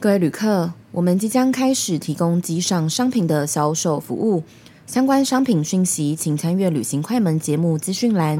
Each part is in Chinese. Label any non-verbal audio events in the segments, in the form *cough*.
各位旅客，我们即将开始提供机上商品的销售服务，相关商品讯息请参阅旅行快门节目资讯栏。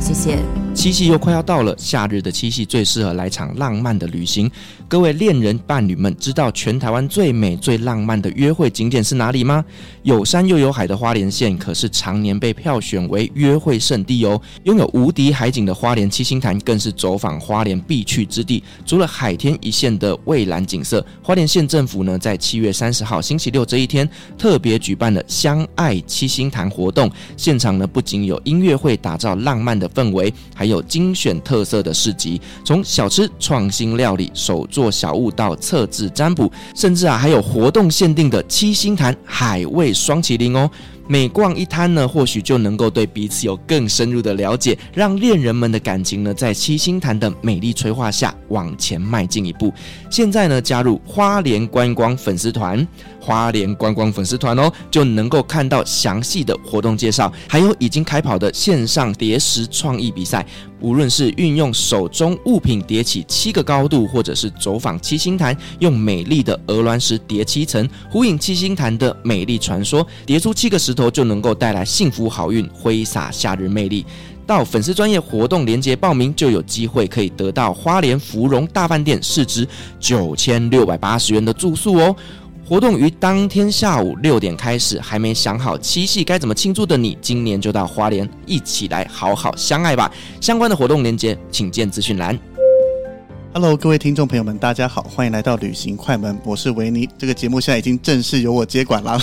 谢谢。七夕又快要到了，夏日的七夕最适合来场浪漫的旅行。各位恋人伴侣们，知道全台湾最美最浪漫的约会景点是哪里吗？有山又有海的花莲县可是常年被票选为约会圣地哦。拥有无敌海景的花莲七星潭更是走访花莲必去之地。除了海天一线的蔚蓝景色，花莲县政府呢在七月三十号星期六这一天特别举办了相爱七星潭活动。现场呢不仅有音乐会打造浪漫的氛围，还有精选特色的市集，从小吃、创新料理、手作小物到测字占卜，甚至啊还有活动限定的七星潭海味双麒麟哦。每逛一摊呢，或许就能够对彼此有更深入的了解，让恋人们的感情呢在七星潭的美丽催化下往前迈进一步。现在呢，加入花莲观光粉丝团。花莲观光粉丝团哦，就能够看到详细的活动介绍，还有已经开跑的线上叠石创意比赛。无论是运用手中物品叠起七个高度，或者是走访七星潭，用美丽的鹅卵石叠七层，呼应七星潭的美丽传说，叠出七个石头就能够带来幸福好运，挥洒夏日魅力。到粉丝专业活动链接报名，就有机会可以得到花莲芙蓉大饭店市值九千六百八十元的住宿哦。活动于当天下午六点开始，还没想好七夕该怎么庆祝的你，今年就到花莲一起来好好相爱吧！相关的活动链接请见资讯栏。Hello，各位听众朋友们，大家好，欢迎来到旅行快门，我是维尼。这个节目现在已经正式由我接管了。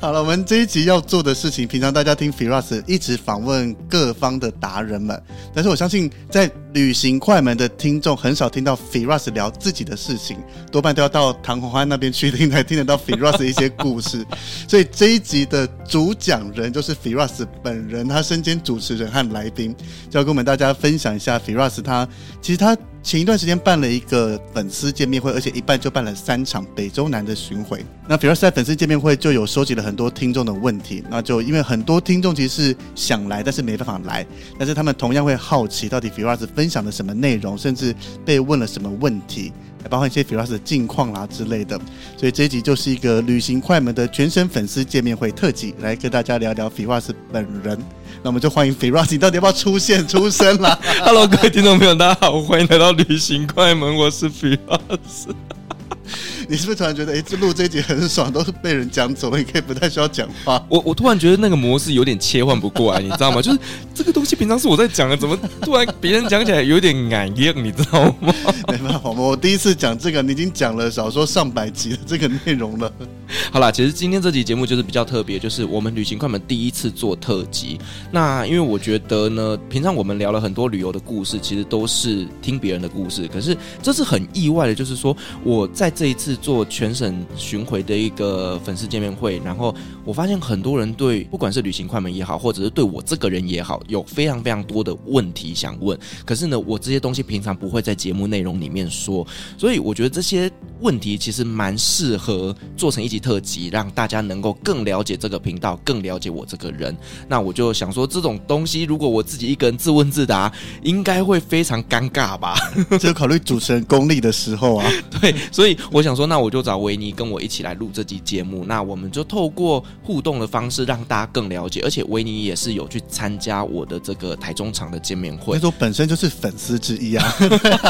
*laughs* 好了，我们这一集要做的事情，平常大家听 Firas 一直访问各方的达人们，但是我相信在旅行快门的听众很少听到 Firas 聊自己的事情，多半都要到唐宏安那边去听才听得到 Firas 的一些故事。所以这一集的主讲人就是 Firas 本人，他身兼主持人和来宾，就要跟我们大家分享一下 Firas 他其实他。前一段时间办了一个粉丝见面会，而且一办就办了三场北中南的巡回。那 Firas 在粉丝见面会就有收集了很多听众的问题，那就因为很多听众其实是想来，但是没办法来，但是他们同样会好奇到底 Firas 分享了什么内容，甚至被问了什么问题，包括一些 Firas 的近况啦之类的。所以这一集就是一个旅行快门的全省粉丝见面会特辑，来跟大家聊聊 Firas 本人。那我们就欢迎 Firas，你到底要不要出现出声啦？*laughs* Hello，各位听众朋友，大家好，欢迎来到旅行快门，我是 Firas。*laughs* 你是不是突然觉得，哎、欸，这录这一集很爽，都是被人讲走了，你可以不太需要讲话？我我突然觉得那个模式有点切换不过来，你知道吗？*laughs* 就是这个东西平常是我在讲的，怎么突然别人讲起来有点难咽，你知道吗？没办法，我第一次讲这个，你已经讲了少说上百集的这个内容了。*laughs* 好啦，其实今天这集节目就是比较特别，就是我们旅行快门第一次做特辑。那因为我觉得呢，平常我们聊了很多旅游的故事，其实都是听别人的故事，可是这是很意外的，就是说我在这一次。做全省巡回的一个粉丝见面会，然后我发现很多人对不管是旅行快门也好，或者是对我这个人也好，有非常非常多的问题想问。可是呢，我这些东西平常不会在节目内容里面说，所以我觉得这些问题其实蛮适合做成一集特辑，让大家能够更了解这个频道，更了解我这个人。那我就想说，这种东西如果我自己一个人自问自答，应该会非常尴尬吧？只有考虑主持人功力的时候啊。对，所以我想说。那我就找维尼跟我一起来录这集节目，那我们就透过互动的方式让大家更了解，而且维尼也是有去参加我的这个台中场的见面会，他说本身就是粉丝之一啊，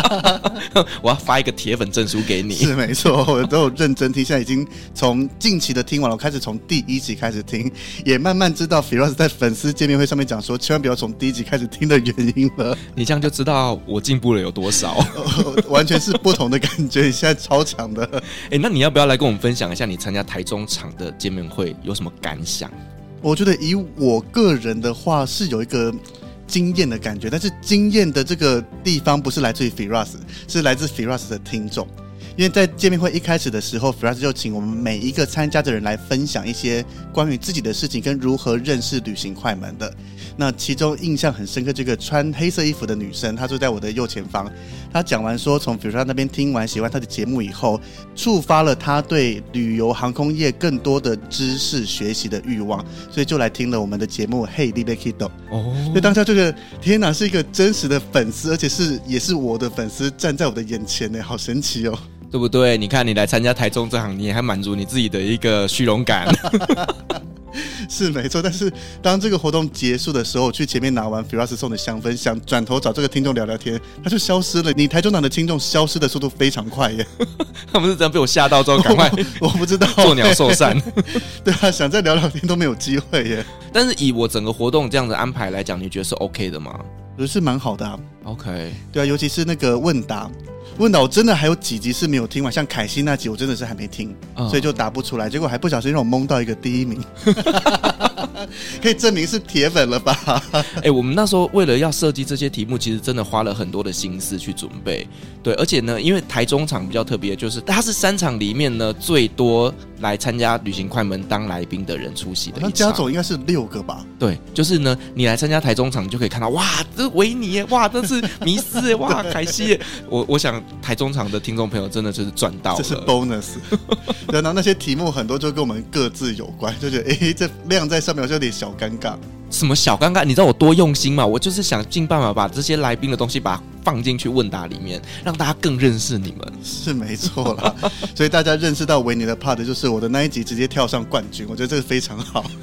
*laughs* *laughs* 我要发一个铁粉证书给你，是没错，我都有认真听，现在已经从近期的听完了，我开始从第一集开始听，也慢慢知道 Firas 在粉丝见面会上面讲说，千万不要从第一集开始听的原因了，你这样就知道我进步了有多少，*laughs* 完全是不同的感觉，你现在超强的。哎，那你要不要来跟我们分享一下你参加台中场的见面会有什么感想？我觉得以我个人的话是有一个惊艳的感觉，但是惊艳的这个地方不是来自于 Firas，是来自 Firas 的听众。因为在见面会一开始的时候，Firas 就请我们每一个参加的人来分享一些关于自己的事情跟如何认识旅行快门的。那其中印象很深刻，这个穿黑色衣服的女生，她坐在我的右前方。她讲完说，从 Firas 那边听完喜欢她的节目以后，触发了她对旅游航空业更多的知识学习的欲望，所以就来听了我们的节目。嘿，你要去哪？哦，所以当下就觉得天哪，是一个真实的粉丝，而且是也是我的粉丝站在我的眼前呢，好神奇哦，对不对？你看你来参加台中这行，你还满足你自己的一个虚荣感。*laughs* 是没错，但是当这个活动结束的时候，去前面拿完 Firas 送的香氛，想转头找这个听众聊聊天，他就消失了。你台中党的听众消失的速度非常快耶，*laughs* 他们是这样被我吓到之后赶快 *laughs* 我，我不知道作鸟兽散。对啊，想再聊聊天都没有机会耶。但是以我整个活动这样的安排来讲，你觉得是 OK 的吗？我觉得是蛮好的啊。OK，对啊，尤其是那个问答。问到我真的还有几集是没有听完，像凯西那集我真的是还没听，嗯、所以就答不出来。结果还不小心让我蒙到一个第一名，*laughs* 可以证明是铁粉了吧？哎、欸，我们那时候为了要设计这些题目，其实真的花了很多的心思去准备。对，而且呢，因为台中场比较特别，就是它是三场里面呢最多来参加旅行快门当来宾的人出席的。那加总应该是六个吧？对，就是呢，你来参加台中场，你就可以看到哇，这是维尼耶，哇，这是迷失耶，哇，凯西耶，我我想。台中场的听众朋友真的就是赚到了，这是 bonus。*laughs* 然后那些题目很多就跟我们各自有关，就觉得哎、欸，这亮在上面好像有点小尴尬。什么小尴尬？你知道我多用心吗？我就是想尽办法把这些来宾的东西把它放进去问答里面，让大家更认识你们。是没错啦，*laughs* 所以大家认识到维尼的 part 就是我的那一集直接跳上冠军，我觉得这个非常好。*laughs*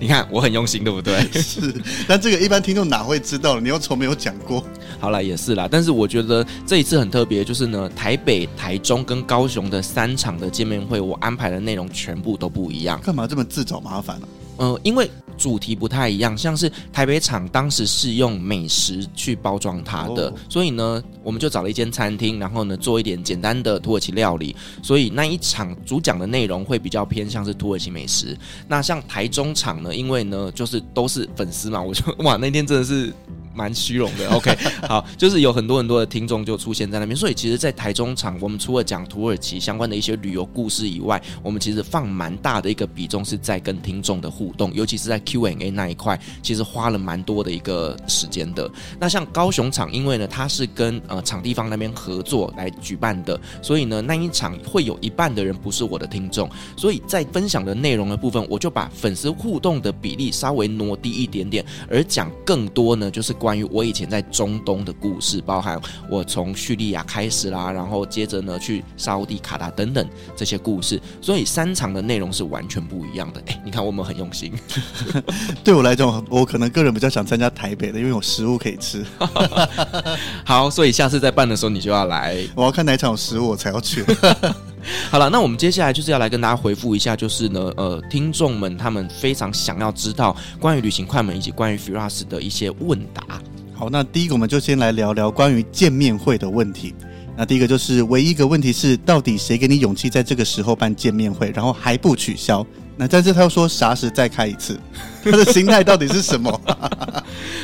你看我很用心，对不对？是，但这个一般听众哪会知道？你又从没有讲过。好了，也是啦。但是我觉得这一次很特别，就是呢，台北、台中跟高雄的三场的见面会，我安排的内容全部都不一样。干嘛这么自找麻烦呢？嗯、呃，因为主题不太一样，像是台北场当时是用美食去包装它的，哦、所以呢，我们就找了一间餐厅，然后呢，做一点简单的土耳其料理，所以那一场主讲的内容会比较偏向是土耳其美食。那像台中场呢，因为呢，就是都是粉丝嘛，我就哇，那天真的是。蛮虚荣的，*laughs* OK，好，就是有很多很多的听众就出现在那边，所以其实，在台中场，我们除了讲土耳其相关的一些旅游故事以外，我们其实放蛮大的一个比重是在跟听众的互动，尤其是在 Q&A 那一块，其实花了蛮多的一个时间的。那像高雄场，因为呢，它是跟呃场地方那边合作来举办的，所以呢，那一场会有一半的人不是我的听众，所以在分享的内容的部分，我就把粉丝互动的比例稍微挪低一点点，而讲更多呢，就是关。关于我以前在中东的故事，包含我从叙利亚开始啦，然后接着呢去沙乌地、卡达等等这些故事，所以三场的内容是完全不一样的。哎，你看我们很用心。*laughs* 对我来讲，我可能个人比较想参加台北的，因为有食物可以吃。*laughs* 好，所以下次再办的时候你就要来。我要看哪场有食物，我才要去。*laughs* 好了，那我们接下来就是要来跟大家回复一下，就是呢，呃，听众们他们非常想要知道关于旅行快门以及关于 Firas 的一些问答。好，那第一个我们就先来聊聊关于见面会的问题。那第一个就是唯一一个问题是，到底谁给你勇气在这个时候办见面会，然后还不取消？那但是他又说啥时再开一次？他 *laughs* 的心态到底是什么？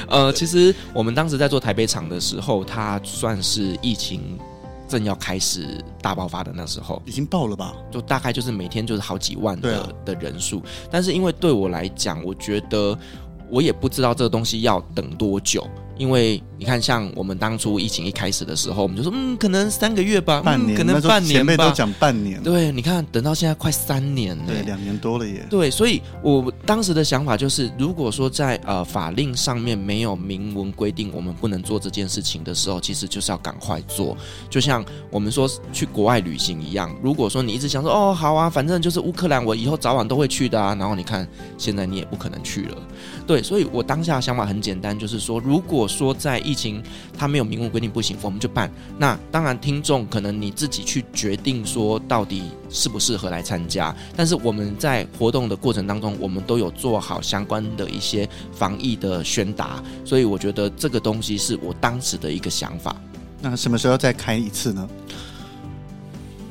呃，其实我们当时在做台北场的时候，他算是疫情。正要开始大爆发的那时候，已经爆了吧？就大概就是每天就是好几万的、啊、的人数，但是因为对我来讲，我觉得我也不知道这个东西要等多久。因为你看，像我们当初疫情一开始的时候，我们就说，嗯，可能三个月吧，半年，嗯、可能半年吧。前辈都讲半年。对，你看，等到现在快三年了，对，两年多了耶。对，所以我当时的想法就是，如果说在呃法令上面没有明文规定我们不能做这件事情的时候，其实就是要赶快做。就像我们说去国外旅行一样，如果说你一直想说，哦，好啊，反正就是乌克兰，我以后早晚都会去的啊。然后你看，现在你也不可能去了。对，所以我当下的想法很简单，就是说，如果说在疫情它没有明文规定不行，我们就办。那当然，听众可能你自己去决定说到底适不适合来参加。但是我们在活动的过程当中，我们都有做好相关的一些防疫的宣达，所以我觉得这个东西是我当时的一个想法。那什么时候再开一次呢？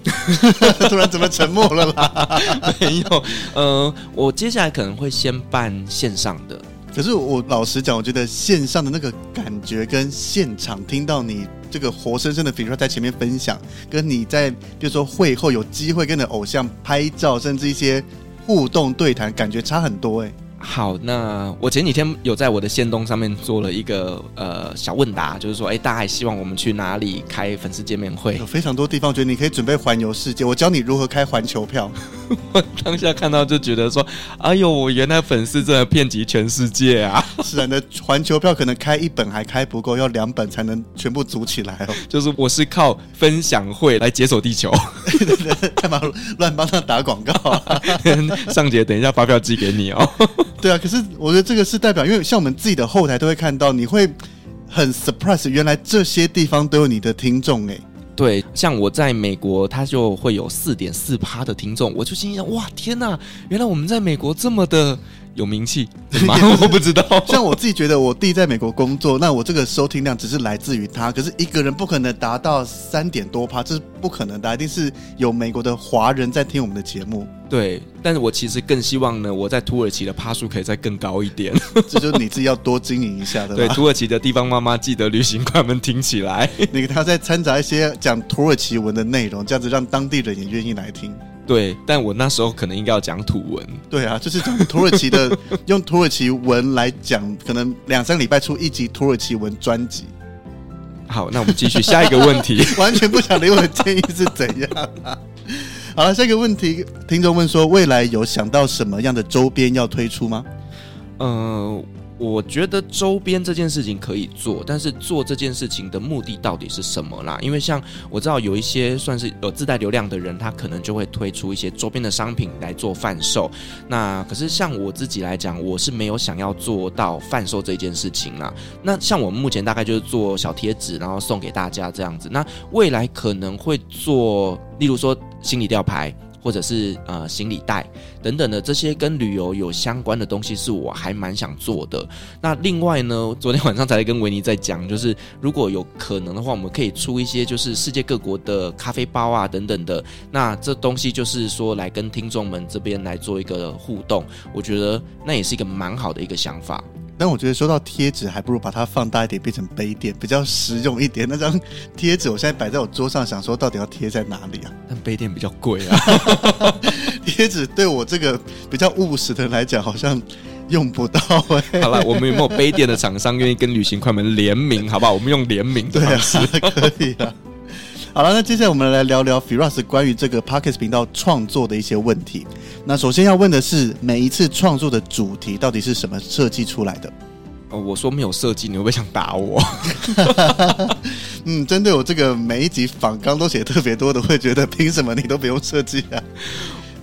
*laughs* 突然怎么沉默了啦？*laughs* 没有，呃，我接下来可能会先办线上的。可是我老实讲，我觉得线上的那个感觉跟现场听到你这个活生生的，比如说在前面分享，跟你在比如说会后有机会跟你的偶像拍照，甚至一些互动对谈，感觉差很多哎、好，那我前几天有在我的限动上面做了一个呃小问答，就是说，哎，大家还希望我们去哪里开粉丝见面会？有非常多地方，觉得你可以准备环游世界。我教你如何开环球票。*laughs* 我当下看到就觉得说，哎呦，我原来粉丝真的遍及全世界啊！*laughs* 是啊，那环球票可能开一本还开不够，要两本才能全部组起来哦。*laughs* 就是我是靠分享会来解锁地球，干嘛乱帮他打广告啊？尚杰，等一下发票寄给你哦。对啊，可是我觉得这个是代表，因为像我们自己的后台都会看到，你会很 surprise，原来这些地方都有你的听众哎。对，像我在美国，他就会有四点四趴的听众，我就心想，哇，天哪，原来我们在美国这么的。有名气 *laughs* 吗？我不知道。*laughs* 像我自己觉得，我弟在美国工作，那我这个收听量只是来自于他。可是一个人不可能达到三点多趴，这是不可能的。一定是有美国的华人在听我们的节目。对，但是我其实更希望呢，我在土耳其的趴数可以再更高一点。*laughs* 这就是你自己要多经营一下的。对，土耳其的地方妈妈记得旅行快门听起来，你给他再掺杂一些讲土耳其文的内容，这样子让当地人也愿意来听。对，但我那时候可能应该要讲土文。对啊，就是讲土耳其的，*laughs* 用土耳其文来讲，可能两三个礼拜出一集土耳其文专辑。好，那我们继续下一个问题。*laughs* 完全不想理我的建议是怎样啊？好了，下一个问题，听众问说，未来有想到什么样的周边要推出吗？嗯、呃。我觉得周边这件事情可以做，但是做这件事情的目的到底是什么啦？因为像我知道有一些算是有自带流量的人，他可能就会推出一些周边的商品来做贩售。那可是像我自己来讲，我是没有想要做到贩售这件事情啦。那像我们目前大概就是做小贴纸，然后送给大家这样子。那未来可能会做，例如说心理吊牌。或者是呃行李袋等等的这些跟旅游有相关的东西，是我还蛮想做的。那另外呢，昨天晚上才跟维尼在讲，就是如果有可能的话，我们可以出一些就是世界各国的咖啡包啊等等的。那这东西就是说来跟听众们这边来做一个互动，我觉得那也是一个蛮好的一个想法。但我觉得说到贴纸，还不如把它放大一点，变成杯垫，比较实用一点。那张贴纸我现在摆在我桌上，想说到底要贴在哪里啊？但杯垫比较贵啊。*laughs* 贴纸对我这个比较务实的人来讲，好像用不到哎、欸。好了，我们有没有杯垫的厂商愿意跟旅行快门联名？好不好？我们用联名的方式对、啊、可以啊。好了，那接下来我们来聊聊 Firas 关于这个 Pockets 频道创作的一些问题。那首先要问的是，每一次创作的主题到底是什么设计出来的？哦，我说没有设计，你会不会想打我？*laughs* 嗯，针对我这个每一集访纲都写特别多的，会觉得凭什么你都不用设计啊？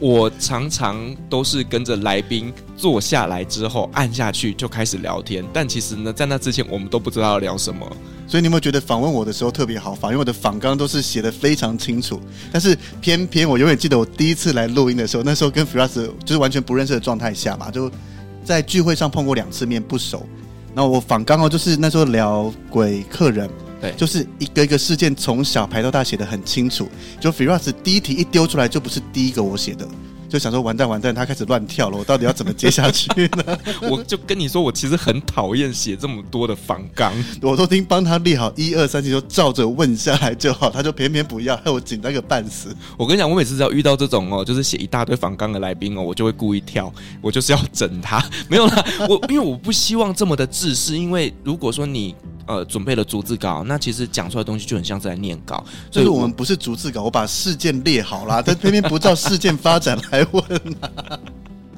我常常都是跟着来宾坐下来之后按下去就开始聊天，但其实呢，在那之前我们都不知道要聊什么。所以你有没有觉得访问我的时候特别好访？因为我的访纲都是写得非常清楚，但是偏偏我永远记得我第一次来录音的时候，那时候跟 Firas 就是完全不认识的状态下嘛，就在聚会上碰过两次面，不熟。然后我访纲哦，就是那时候聊鬼客人。对，就是一个一个事件从小排到大写的很清楚。就 Firas 第一题一丢出来就不是第一个我写的，就想说完蛋完蛋，他开始乱跳了，我到底要怎么接下去呢？*laughs* 我就跟你说，我其实很讨厌写这么多的访纲，我都听帮他列好一二三题，就照着问下来就好，他就偏偏不要，害我紧张个半死。我跟你讲，我每次只要遇到这种哦，就是写一大堆访纲的来宾哦，我就会故意跳，我就是要整他。*laughs* 没有啦，我因为我不希望这么的自私，因为如果说你。呃，准备了逐字稿，那其实讲出来的东西就很像是在念稿。所以我们不是逐字稿，我把事件列好了，但偏偏不照事件发展来问啊。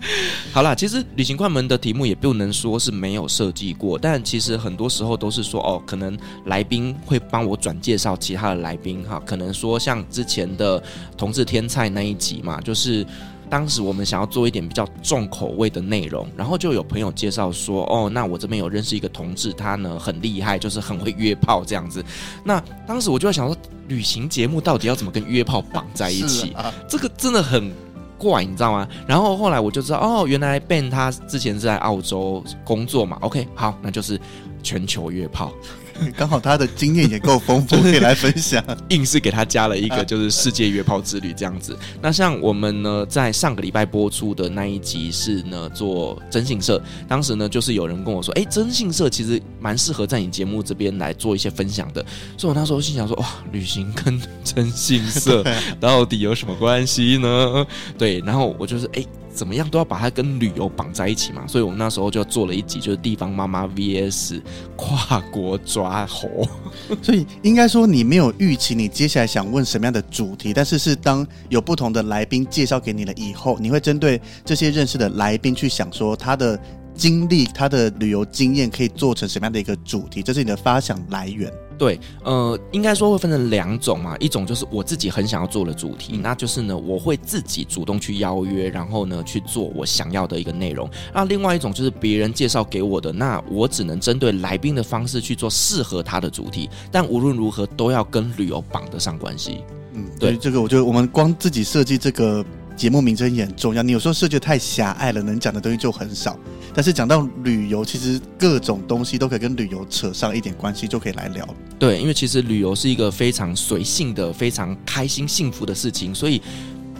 *laughs* 好啦，其实旅行快门的题目也不能说是没有设计过，但其实很多时候都是说哦，可能来宾会帮我转介绍其他的来宾哈，可能说像之前的同志天菜那一集嘛，就是。当时我们想要做一点比较重口味的内容，然后就有朋友介绍说：“哦，那我这边有认识一个同志，他呢很厉害，就是很会约炮这样子。”那当时我就在想说，旅行节目到底要怎么跟约炮绑在一起？啊、这个真的很怪，你知道吗？然后后来我就知道，哦，原来 Ben 他之前是在澳洲工作嘛。OK，好，那就是全球约炮。*laughs* 刚好他的经验也够丰富，*laughs* 可以来分享。硬是给他加了一个，就是世界约炮之旅这样子。那像我们呢，在上个礼拜播出的那一集是呢做征信社，当时呢就是有人跟我说，哎，征信社其实蛮适合在你节目这边来做一些分享的。所以我那时候心想说，哇，旅行跟征信社 *laughs* 到底有什么关系呢？对，然后我就是哎。怎么样都要把它跟旅游绑在一起嘛，所以我们那时候就做了一集，就是地方妈妈 VS 跨国抓猴。*laughs* 所以应该说你没有预期你接下来想问什么样的主题，但是是当有不同的来宾介绍给你了以后，你会针对这些认识的来宾去想说他的经历、他的旅游经验可以做成什么样的一个主题，这是你的发想来源。对，呃，应该说会分成两种嘛，一种就是我自己很想要做的主题，那就是呢，我会自己主动去邀约，然后呢去做我想要的一个内容。那另外一种就是别人介绍给我的，那我只能针对来宾的方式去做适合他的主题，但无论如何都要跟旅游绑得上关系。嗯，对，这个我觉得我们光自己设计这个。节目名称也很重要，你有时候设计得太狭隘了，能讲的东西就很少。但是讲到旅游，其实各种东西都可以跟旅游扯上一点关系，就可以来聊。对，因为其实旅游是一个非常随性的、非常开心、幸福的事情，所以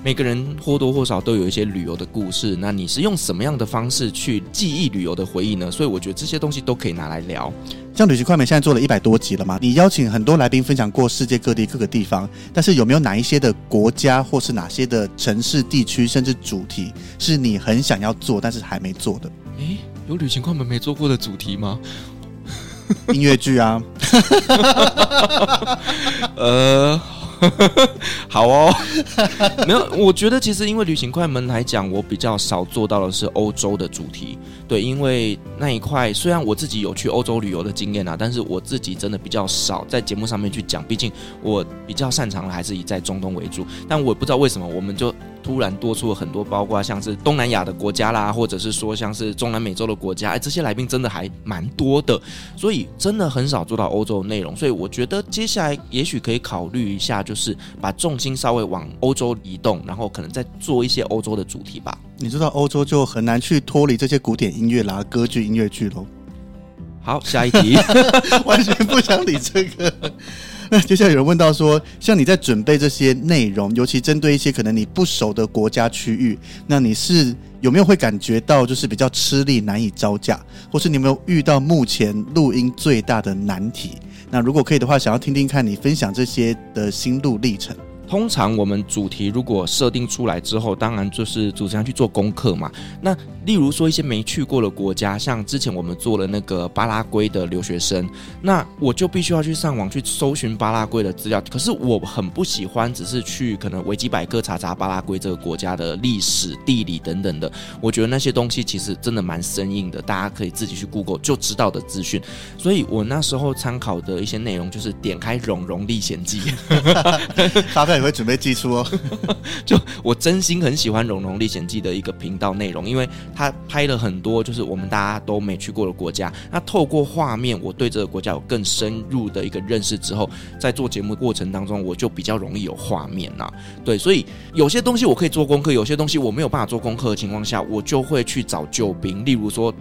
每个人或多或少都有一些旅游的故事。那你是用什么样的方式去记忆旅游的回忆呢？所以我觉得这些东西都可以拿来聊。像旅行快门现在做了一百多集了嘛，你邀请很多来宾分享过世界各地各个地方，但是有没有哪一些的国家或是哪些的城市地区，甚至主题是你很想要做但是还没做的？诶，有旅行快门没做过的主题吗？音乐剧啊，*laughs* 呃。好哦，没有，我觉得其实因为旅行快门来讲，我比较少做到的是欧洲的主题。对，因为那一块虽然我自己有去欧洲旅游的经验啊，但是我自己真的比较少在节目上面去讲，毕竟我比较擅长的还是以在中东为主。但我不知道为什么，我们就。突然多出了很多，包括像是东南亚的国家啦，或者是说像是中南美洲的国家，哎，这些来宾真的还蛮多的，所以真的很少做到欧洲的内容。所以我觉得接下来也许可以考虑一下，就是把重心稍微往欧洲移动，然后可能再做一些欧洲的主题吧。你知道欧洲就很难去脱离这些古典音乐啦、歌剧、音乐剧喽。好，下一题，*laughs* *laughs* 完全不想理这个。那接下来有人问到说，像你在准备这些内容，尤其针对一些可能你不熟的国家区域，那你是有没有会感觉到就是比较吃力、难以招架，或是你有没有遇到目前录音最大的难题？那如果可以的话，想要听听看你分享这些的心路历程。通常我们主题如果设定出来之后，当然就是主持人去做功课嘛。那例如说一些没去过的国家，像之前我们做了那个巴拉圭的留学生，那我就必须要去上网去搜寻巴拉圭的资料。可是我很不喜欢只是去可能维基百科查查巴拉圭这个国家的历史、地理等等的。我觉得那些东西其实真的蛮生硬的，大家可以自己去 Google 就知道的资讯。所以我那时候参考的一些内容就是点开《荣荣历险记》。*laughs* 会准备寄出哦，*laughs* 就我真心很喜欢《荣荣历险记》的一个频道内容，因为他拍了很多就是我们大家都没去过的国家。那透过画面，我对这个国家有更深入的一个认识之后，在做节目过程当中，我就比较容易有画面呐。对，所以有些东西我可以做功课，有些东西我没有办法做功课的情况下，我就会去找救兵，例如说。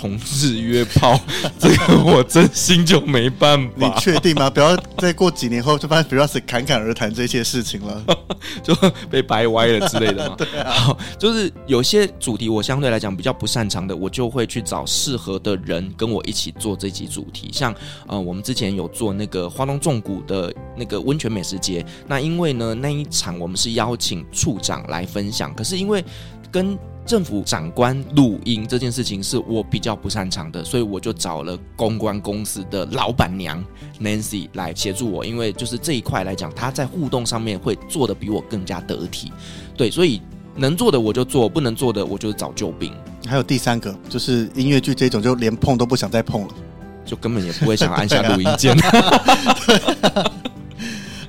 同志约炮，*laughs* 这个我真心就没办法。你确定吗？不要再过几年后就发现 Firas 侃侃而谈这些事情了，*laughs* 就被掰歪了之类的嘛。*laughs* 对啊，好，就是有些主题我相对来讲比较不擅长的，我就会去找适合的人跟我一起做这集主题。像呃，我们之前有做那个花东纵谷的那个温泉美食节，那因为呢那一场我们是邀请处长来分享，可是因为跟政府长官录音这件事情是我比较不擅长的，所以我就找了公关公司的老板娘 Nancy 来协助我，因为就是这一块来讲，她在互动上面会做的比我更加得体。对，所以能做的我就做，不能做的我就找救兵。还有第三个就是音乐剧这种，就连碰都不想再碰了，就根本也不会想按下录音键。*laughs* *laughs* *laughs*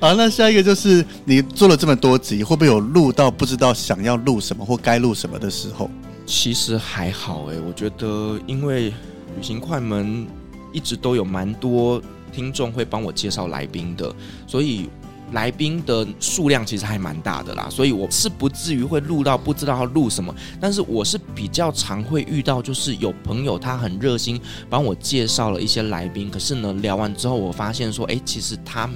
好，那下一个就是你做了这么多集，会不会有录到不知道想要录什么或该录什么的时候？其实还好哎，我觉得因为旅行快门一直都有蛮多听众会帮我介绍来宾的，所以来宾的数量其实还蛮大的啦，所以我是不至于会录到不知道要录什么。但是我是比较常会遇到，就是有朋友他很热心帮我介绍了一些来宾，可是呢聊完之后，我发现说，哎，其实他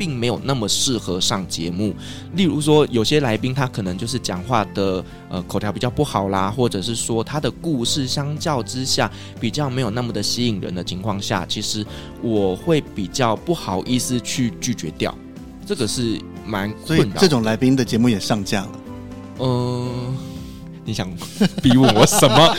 并没有那么适合上节目。例如说，有些来宾他可能就是讲话的呃口条比较不好啦，或者是说他的故事相较之下比较没有那么的吸引人的情况下，其实我会比较不好意思去拒绝掉。这个是蛮困扰的。所以这种来宾的节目也上架了。嗯、呃，你想逼问我什么？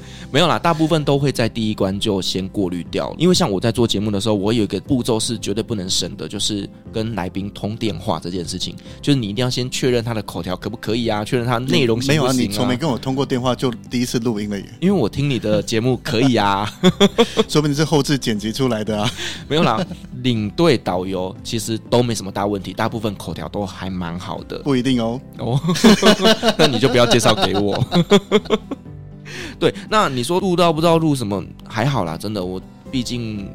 *laughs* 没有啦，大部分都会在第一关就先过滤掉，因为像我在做节目的时候，我有一个步骤是绝对不能省的，就是跟来宾通电话这件事情，就是你一定要先确认他的口条可不可以啊，确认他内容行不行啊。没有啊，你从没跟我通过电话就第一次录音了耶。因为我听你的节目可以啊，*laughs* *laughs* 说不定是后置剪辑出来的啊。没有啦，领队导游其实都没什么大问题，大部分口条都还蛮好的。不一定哦，哦，那你就不要介绍给我。*laughs* 对，那你说录到不知道录什么，还好啦，真的，我毕竟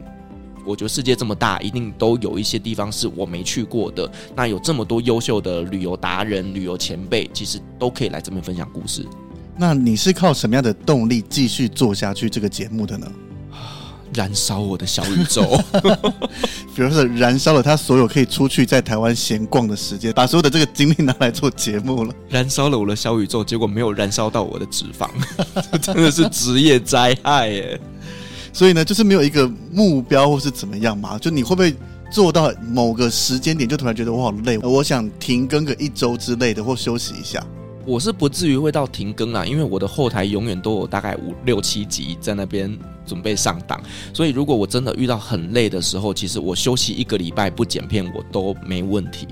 我觉得世界这么大，一定都有一些地方是我没去过的。那有这么多优秀的旅游达人、旅游前辈，其实都可以来这边分享故事。那你是靠什么样的动力继续做下去这个节目的呢？燃烧我的小宇宙，*laughs* 比如说燃烧了他所有可以出去在台湾闲逛的时间，把所有的这个精力拿来做节目了。燃烧了我的小宇宙，结果没有燃烧到我的脂肪，*laughs* 真的是职业灾害耶。所以呢，就是没有一个目标或是怎么样嘛？就你会不会做到某个时间点就突然觉得我好累，我想停更个一周之类的，或休息一下？我是不至于会到停更啦，因为我的后台永远都有大概五六七集在那边准备上档，所以如果我真的遇到很累的时候，其实我休息一个礼拜不剪片我都没问题。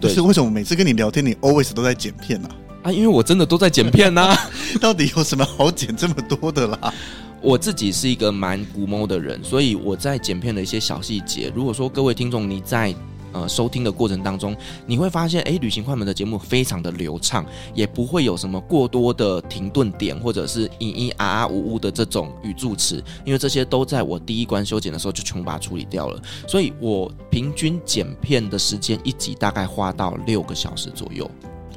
对，是为什么每次跟你聊天，你 always 都在剪片呢？啊？啊，因为我真的都在剪片呐，*laughs* 到底有什么好剪这么多的啦？*laughs* 我自己是一个蛮古毛的人，所以我在剪片的一些小细节，如果说各位听众你在。呃，收听的过程当中，你会发现，哎，旅行快门的节目非常的流畅，也不会有什么过多的停顿点，或者是咿咿啊啊呜呜的这种语助词，因为这些都在我第一关修剪的时候就全部把它处理掉了。所以我平均剪片的时间一集大概花到六个小时左右。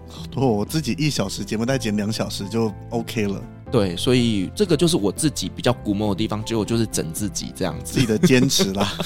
好多，我自己一小时节目再剪两小时就 OK 了。对，所以这个就是我自己比较龟毛的地方，结果就是整自己这样子，自己的坚持啦。*laughs*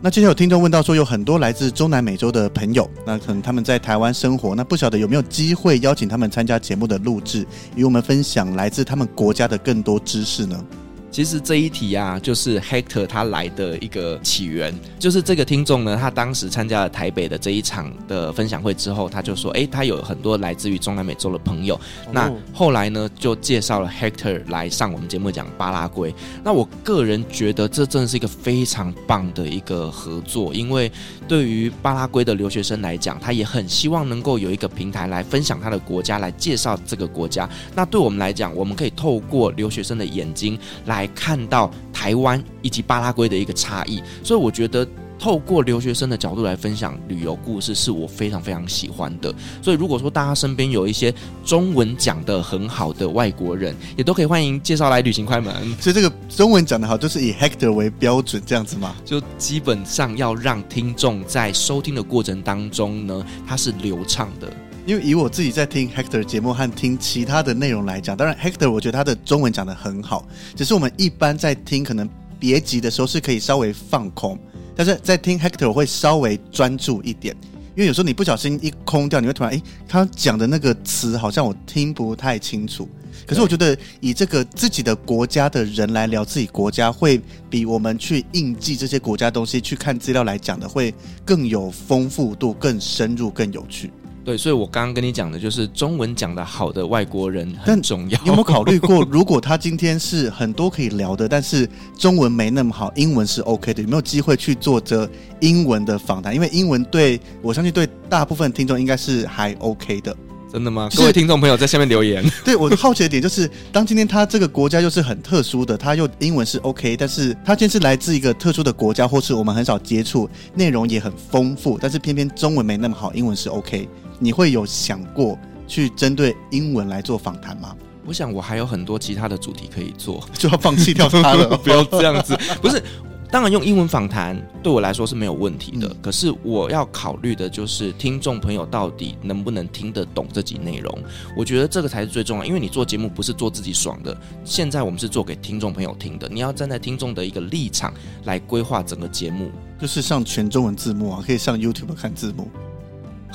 那今天有听众问到说，有很多来自中南美洲的朋友，那可能他们在台湾生活，那不晓得有没有机会邀请他们参加节目的录制，与我们分享来自他们国家的更多知识呢？其实这一题啊，就是 Hector 他来的一个起源。就是这个听众呢，他当时参加了台北的这一场的分享会之后，他就说：“诶，他有很多来自于中南美洲的朋友。哦”那后来呢，就介绍了 Hector 来上我们节目讲巴拉圭。那我个人觉得这真的是一个非常棒的一个合作，因为对于巴拉圭的留学生来讲，他也很希望能够有一个平台来分享他的国家，来介绍这个国家。那对我们来讲，我们可以透过留学生的眼睛来。看到台湾以及巴拉圭的一个差异，所以我觉得透过留学生的角度来分享旅游故事，是我非常非常喜欢的。所以如果说大家身边有一些中文讲得很好的外国人，也都可以欢迎介绍来旅行快门。所以这个中文讲得好，就是以 Hector 为标准这样子吗？就基本上要让听众在收听的过程当中呢，它是流畅的。因为以我自己在听 Hector 节目和听其他的内容来讲，当然 Hector 我觉得他的中文讲得很好，只是我们一般在听可能别集的时候是可以稍微放空，但是在听 Hector 会稍微专注一点，因为有时候你不小心一空掉，你会突然诶，他讲的那个词好像我听不太清楚。可是我觉得以这个自己的国家的人来聊自己国家，会比我们去印记这些国家东西去看资料来讲的会更有丰富度、更深入、更有趣。对，所以我刚刚跟你讲的就是中文讲的好的外国人很重要。有没有考虑过，如果他今天是很多可以聊的，但是中文没那么好，英文是 OK 的，有没有机会去做这英文的访谈？因为英文对我相信对大部分听众应该是还 OK 的。真的吗？各位听众朋友在下面留言。*laughs* 对，我好奇的点就是，当今天他这个国家又是很特殊的，他又英文是 OK，但是他今天是来自一个特殊的国家，或是我们很少接触，内容也很丰富，但是偏偏中文没那么好，英文是 OK。你会有想过去针对英文来做访谈吗？我想我还有很多其他的主题可以做，*laughs* 就要放弃掉它了。*laughs* 不要这样子，不是。当然用英文访谈对我来说是没有问题的，嗯、可是我要考虑的就是听众朋友到底能不能听得懂这集内容。我觉得这个才是最重要，因为你做节目不是做自己爽的，现在我们是做给听众朋友听的，你要站在听众的一个立场来规划整个节目。就是上全中文字幕啊，可以上 YouTube 看字幕。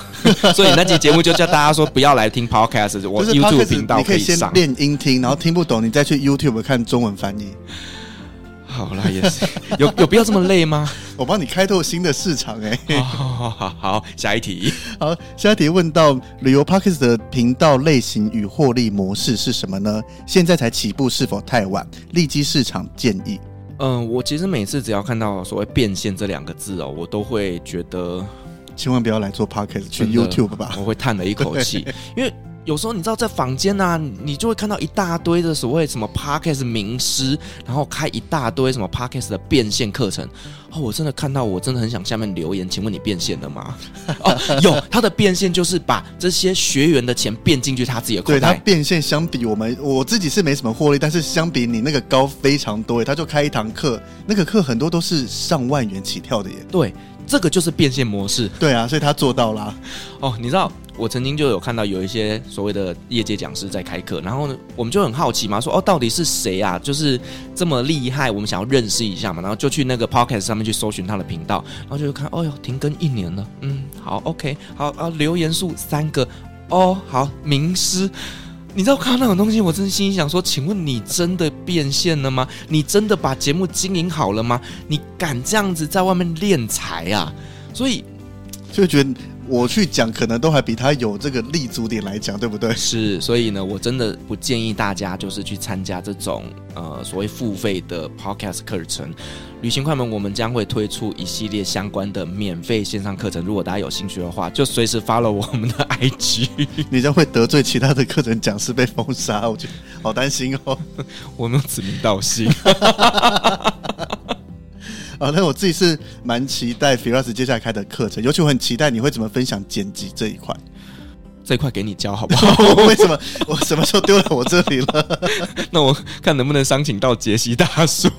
*laughs* 所以那集节目就叫大家说不要来听 Podcast，我 YouTube 频道可以上。你可以先练音听，然后听不懂，你再去 YouTube 看中文翻译。好啦，也是有有必要这么累吗？*laughs* 我帮你开拓新的市场哎、好好，好，下一题。好，下一题问到旅游 Podcast 的频道类型与获利模式是什么呢？现在才起步是否太晚？利基市场建议。嗯，我其实每次只要看到所谓变现这两个字哦，我都会觉得千万不要来做 Podcast，去 YouTube 吧。我会叹了一口气，*laughs* 因为。有时候你知道在坊间啊，你就会看到一大堆的所谓什么 Podcast 名师，然后开一大堆什么 Podcast 的变现课程。哦，我真的看到，我真的很想下面留言，请问你变现了吗？*laughs* 哦，有，他的变现就是把这些学员的钱变进去他自己的口袋。对，他变现相比我们，我自己是没什么获利，但是相比你那个高非常多。他就开一堂课，那个课很多都是上万元起跳的耶。对，这个就是变现模式。对啊，所以他做到了。哦，你知道。我曾经就有看到有一些所谓的业界讲师在开课，然后呢，我们就很好奇嘛，说哦，到底是谁啊？就是这么厉害，我们想要认识一下嘛，然后就去那个 Podcast 上面去搜寻他的频道，然后就看，哦哟，停更一年了，嗯，好，OK，好啊，留言数三个，哦，好，名师，你知道看到那种东西，我真心想说，请问你真的变现了吗？你真的把节目经营好了吗？你敢这样子在外面敛财啊？所以就觉得。我去讲，可能都还比他有这个立足点来讲，对不对？是，所以呢，我真的不建议大家就是去参加这种呃所谓付费的 podcast 课程。旅行快门，我们将会推出一系列相关的免费线上课程。如果大家有兴趣的话，就随时 follow 我们的 *laughs* IG。你将会得罪其他的课程讲师被封杀，我觉得好担心哦。*laughs* 我没有指名道姓。*laughs* 啊，那我自己是蛮期待 Firas 接下来开的课程，尤其我很期待你会怎么分享剪辑这一块。这一块给你教好不好？*laughs* 为什么我什么时候丢到我这里了？*laughs* 那我看能不能商请到杰西大叔。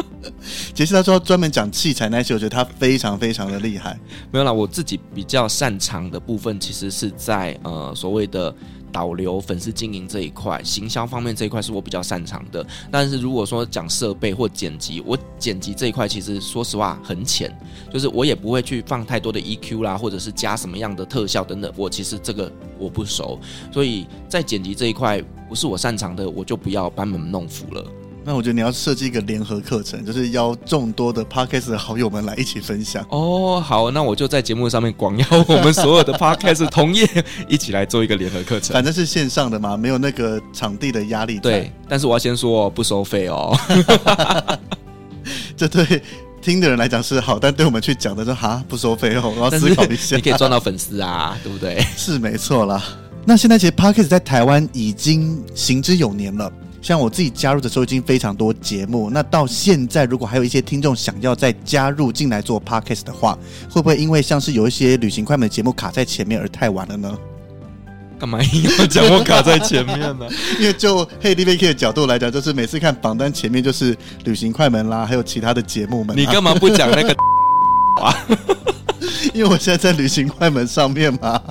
*laughs* 杰西他说专门讲器材那些，我觉得他非常非常的厉害。没有啦，我自己比较擅长的部分，其实是在呃所谓的。保留、粉丝经营这一块，行销方面这一块是我比较擅长的。但是如果说讲设备或剪辑，我剪辑这一块其实说实话很浅，就是我也不会去放太多的 EQ 啦，或者是加什么样的特效等等。我其实这个我不熟，所以在剪辑这一块不是我擅长的，我就不要班门弄斧了。那我觉得你要设计一个联合课程，就是邀众多的 Podcast 的好友们来一起分享。哦，好，那我就在节目上面广邀我们所有的 *laughs* Podcast 同业一起来做一个联合课程。反正是线上的嘛，没有那个场地的压力。对，但是我要先说不收费哦。*laughs* 这对听的人来讲是好，但对我们去讲的说哈不收费哦，我要思考一下。*laughs* 你可以赚到粉丝啊，对不对？是没错啦。那现在其实 Podcast 在台湾已经行之有年了。像我自己加入的时候，已经非常多节目。那到现在，如果还有一些听众想要再加入进来做 Podcast 的话，会不会因为像是有一些旅行快门的节目卡在前面而太晚了呢？干嘛硬要讲我卡在前面呢？*laughs* 因为就 HeyDVK 的角度来讲，就是每次看榜单前面就是旅行快门啦，还有其他的节目们。你干嘛不讲那个 *laughs* 啊？因为我现在在旅行快门上面嘛。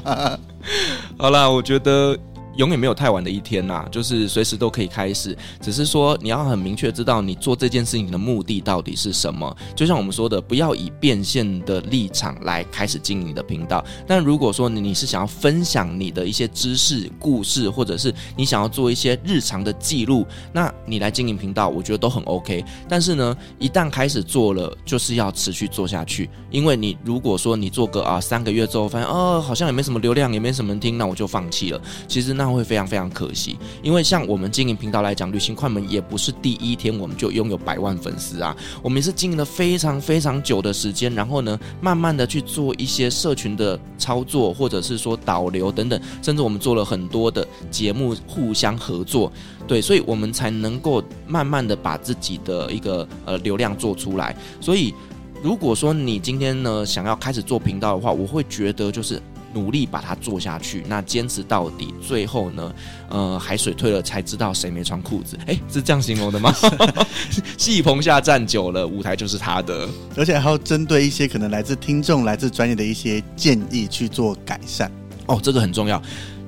好啦，我觉得。永远没有太晚的一天呐、就是随时都可以开始。只是说你要很明确知道你做这件事情的目的到底是什么。就像我们说的，不要以变现的立场来开始经营你的频道。但如果说你是想要分享你的一些知识、故事，或者是你想要做一些日常的记录，那你来经营频道，我觉得都很 OK。但是呢，一旦开始做了，就是要持续做下去。因为你如果说你做个啊三个月之后，发现哦好像也没什么流量，也没什么人听，那我就放弃了。其实那。那会非常非常可惜，因为像我们经营频道来讲，旅行快门也不是第一天我们就拥有百万粉丝啊，我们也是经营了非常非常久的时间，然后呢，慢慢的去做一些社群的操作，或者是说导流等等，甚至我们做了很多的节目互相合作，对，所以我们才能够慢慢的把自己的一个呃流量做出来。所以如果说你今天呢想要开始做频道的话，我会觉得就是。努力把它做下去，那坚持到底，最后呢，呃，海水退了才知道谁没穿裤子。哎，是这样形容的吗？*laughs* 戏棚下站久了，舞台就是他的。而且还要针对一些可能来自听众、来自专业的一些建议去做改善。哦，这个很重要，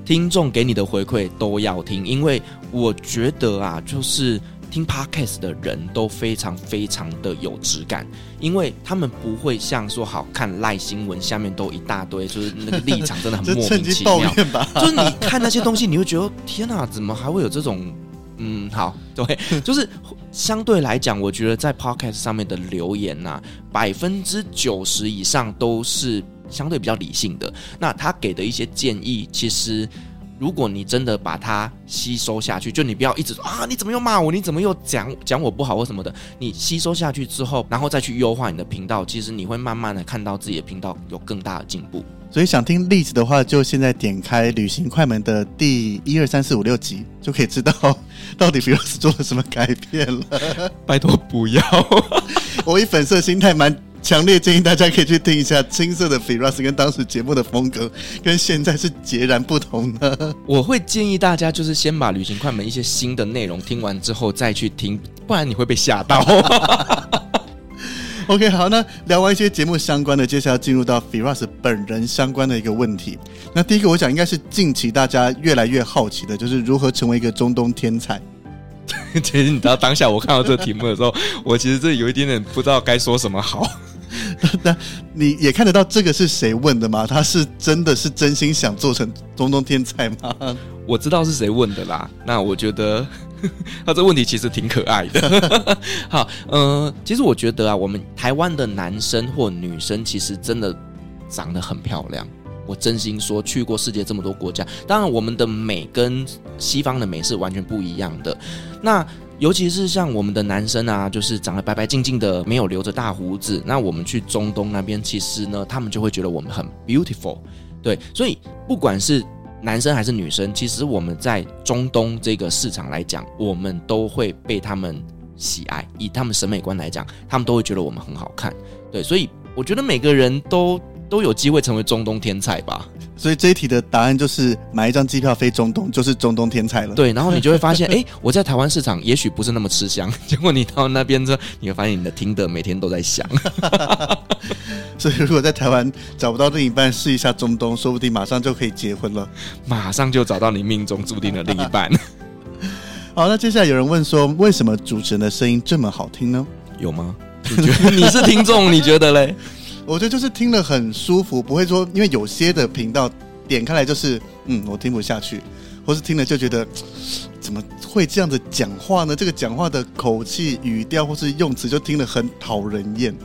听众给你的回馈都要听，因为我觉得啊，就是。听 Podcast 的人都非常非常的有质感，因为他们不会像说好看赖新闻下面都一大堆，就是那个立场真的很 *laughs* 莫名其妙。*laughs* 就是你看那些东西，你会觉得天哪，怎么还会有这种？嗯，好，对，*laughs* 就是相对来讲，我觉得在 Podcast 上面的留言呐、啊，百分之九十以上都是相对比较理性的。那他给的一些建议，其实。如果你真的把它吸收下去，就你不要一直说啊，你怎么又骂我？你怎么又讲讲我不好或什么的？你吸收下去之后，然后再去优化你的频道，其实你会慢慢的看到自己的频道有更大的进步。所以想听例子的话，就现在点开旅行快门的第一二三四五六集，就可以知道到底 Firas 做了什么改变了。拜托不要，我以粉色心态蛮。强烈建议大家可以去听一下青涩的 Firas 跟当时节目的风格跟现在是截然不同的。我会建议大家就是先把旅行快门一些新的内容听完之后再去听，不然你会被吓到。*laughs* OK，好，那聊完一些节目相关的，接下来进入到 Firas 本人相关的一个问题。那第一个，我想应该是近期大家越来越好奇的，就是如何成为一个中东天才。*laughs* 其实你知道，当下我看到这个题目的时候，我其实这有一点点不知道该说什么好。*laughs* 那你也看得到这个是谁问的吗？他是真的是真心想做成中东天才吗？我知道是谁问的啦。那我觉得 *laughs* 他这问题其实挺可爱的。好，嗯、呃，其实我觉得啊，我们台湾的男生或女生其实真的长得很漂亮。我真心说，去过世界这么多国家，当然我们的美跟西方的美是完全不一样的。那尤其是像我们的男生啊，就是长得白白净净的，没有留着大胡子。那我们去中东那边，其实呢，他们就会觉得我们很 beautiful。对，所以不管是男生还是女生，其实我们在中东这个市场来讲，我们都会被他们喜爱。以他们审美观来讲，他们都会觉得我们很好看。对，所以我觉得每个人都。都有机会成为中东天才吧，所以这一题的答案就是买一张机票飞中东，就是中东天才了。对，然后你就会发现，*laughs* 哎，我在台湾市场也许不是那么吃香，结果你到那边之后，*laughs* 你会发现你的听的每天都在响。*laughs* 所以如果在台湾找不到另一半，试一下中东，说不定马上就可以结婚了，马上就找到你命中注定的另一半。好，那接下来有人问说，为什么主持人的声音这么好听呢？有吗？你觉得你是听众，你觉得嘞？我觉得就是听了很舒服，不会说因为有些的频道点开来就是嗯，我听不下去，或是听了就觉得 *tsk* 怎么会这样子讲话呢？这个讲话的口气、语调或是用词就听了很讨人厌。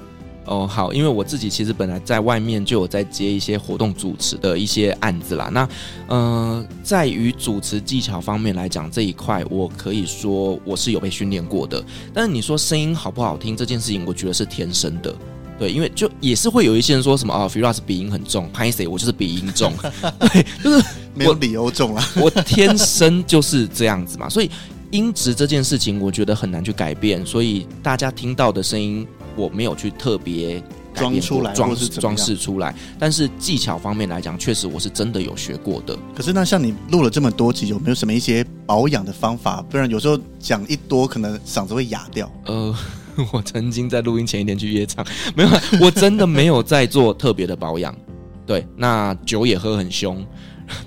哦，好，因为我自己其实本来在外面就有在接一些活动主持的一些案子啦。那呃，在于主持技巧方面来讲，这一块我可以说我是有被训练过的。但是你说声音好不好听这件事情，我觉得是天生的。对，因为就也是会有一些人说什么啊，Firas 鼻音很重，拍谢我就是鼻音重，*laughs* 对，就是 *laughs* 没有理由重啊，*laughs* 我天生就是这样子嘛，所以音质这件事情我觉得很难去改变，所以大家听到的声音我没有去特别装出来，装装饰出来，但是技巧方面来讲，确实我是真的有学过的。可是那像你录了这么多集，有没有什么一些保养的方法？不然有时候讲一多，可能嗓子会哑掉。呃。*laughs* 我曾经在录音前一天去夜唱，没有，我真的没有在做特别的保养。对，那酒也喝很凶，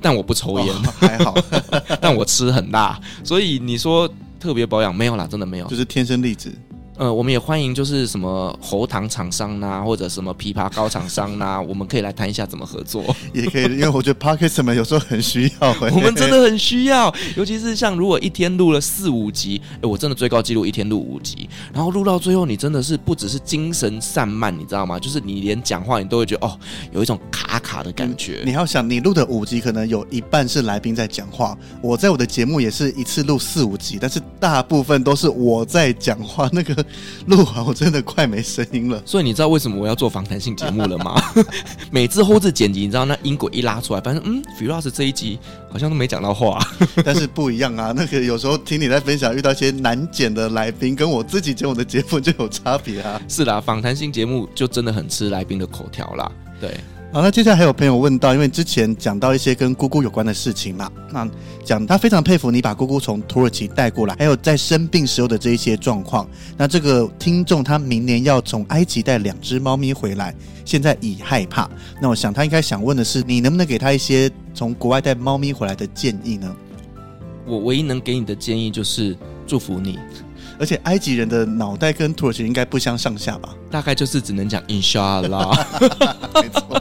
但我不抽烟，哦，还好，*laughs* 但我吃很辣，所以你说特别保养没有啦，真的没有，就是天生丽质。呃，我们也欢迎就是什么喉糖厂商呐，或者什么枇杷膏厂商呐，*laughs* 我们可以来谈一下怎么合作。也可以，因为我觉得 Podcast 们有时候很需要，我们真的很需要，尤其是像如果一天录了四五集，哎，我真的最高纪录一天录五集，然后录到最后，你真的是不只是精神散漫，你知道吗？就是你连讲话你都会觉得哦，有一种卡卡的感觉。嗯，你要想，你录的五集可能有一半是来宾在讲话，我在我的节目也是一次录四五集，但是大部分都是我在讲话，那个 *laughs* 录完。我真的快没声音了，所以你知道为什么我要做访谈性节目了吗？*laughs* 每次后置剪辑，你知道那音轨一拉出来，反正嗯，Firas 这一集好像都没讲到话，*laughs* 但是不一样啊。那个有时候听你在分享，遇到一些难剪的来宾，跟我自己剪我的节目就有差别啊。是啦，访谈性节目就真的很吃来宾的口条啦。对，好，那接下来还有朋友问到，因为之前讲到一些跟姑姑有关的事情嘛，那讲他非常佩服你把姑姑从土耳其带过来，还有在生病时候的这一些状况。那这个听众他明年要从埃及带两只猫咪回来，现在已害怕。那我想他应该想问的是，你能不能给他一些从国外带猫咪回来的建议呢？我唯一能给你的建议就是祝福你。而且埃及人的脑袋跟土耳其应该不相上下吧？大概就是只能讲 Inshallah。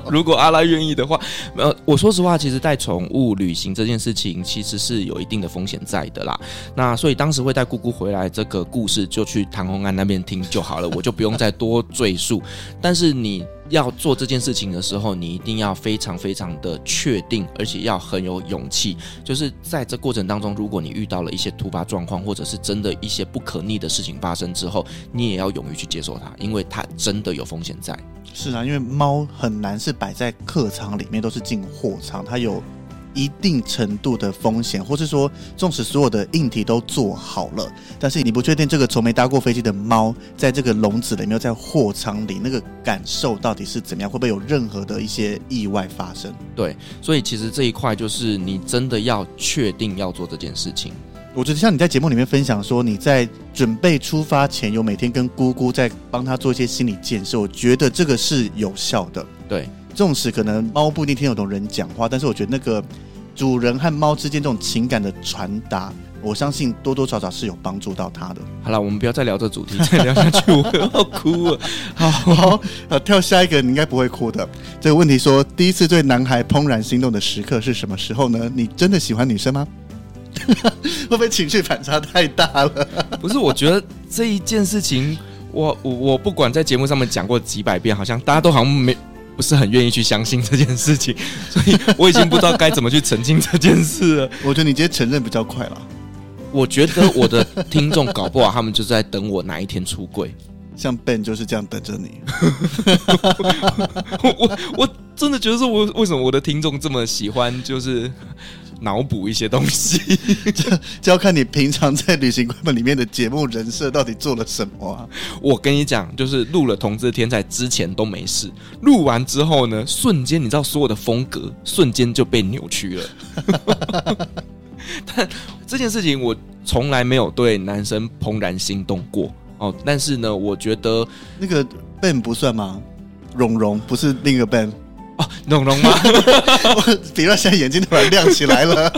如果阿拉愿意的话，呃，我说实话，其实带宠物旅行这件事情其实是有一定的风险在的啦。那所以当时会带姑姑回来，这个故事就去唐红安那边听就好了，我就不用再多赘述。但是你。要做这件事情的时候，你一定要非常非常的确定，而且要很有勇气。就是在这过程当中，如果你遇到了一些突发状况，或者是真的一些不可逆的事情发生之后，你也要勇于去接受它，因为它真的有风险在。是啊，因为猫很难是摆在客舱里面，都是进货舱，它有。一定程度的风险，或是说，纵使所有的硬体都做好了，但是你不确定这个从没搭过飞机的猫，在这个笼子里面，在货舱里，那个感受到底是怎么样？会不会有任何的一些意外发生？对，所以其实这一块就是你真的要确定要做这件事情。我觉得像你在节目里面分享说，你在准备出发前，有每天跟姑姑在帮她做一些心理建设，我觉得这个是有效的。对。纵使可能猫不一定听得懂人讲话，但是我觉得那个主人和猫之间这种情感的传达，我相信多多少少是有帮助到他的。好了，我们不要再聊这主题，再聊下去我要哭了。*laughs* 好，好，好，跳下一个，你应该不会哭的。这个问题说，第一次对男孩怦然心动的时刻是什么时候呢？你真的喜欢女生吗？*laughs* 会不会情绪反差太大了？*laughs* 不是，我觉得这一件事情，我我我不管在节目上面讲过几百遍，好像大家都好像没。不是很愿意去相信这件事情，所以我已经不知道该怎么去澄清这件事了。*laughs* 我觉得你直接承认比较快了。我觉得我的听众搞不好他们就在等我哪一天出柜，像 Ben 就是这样等着你。我我我真的觉得说，我为什么我的听众这么喜欢，就是。脑补一些东西，*laughs* 这就要看你平常在旅行快本里面的节目人设到底做了什么啊！我跟你讲，就是录了《同志天才》之前都没事，录完之后呢，瞬间你知道所有的风格瞬间就被扭曲了。*laughs* 但这件事情我从来没有对男生怦然心动过哦。但是呢，我觉得那个 Ben 不算吗？蓉蓉不是另一个 Ben。哦，蓉蓉吗？*laughs* 比如现在眼睛突然亮起来了，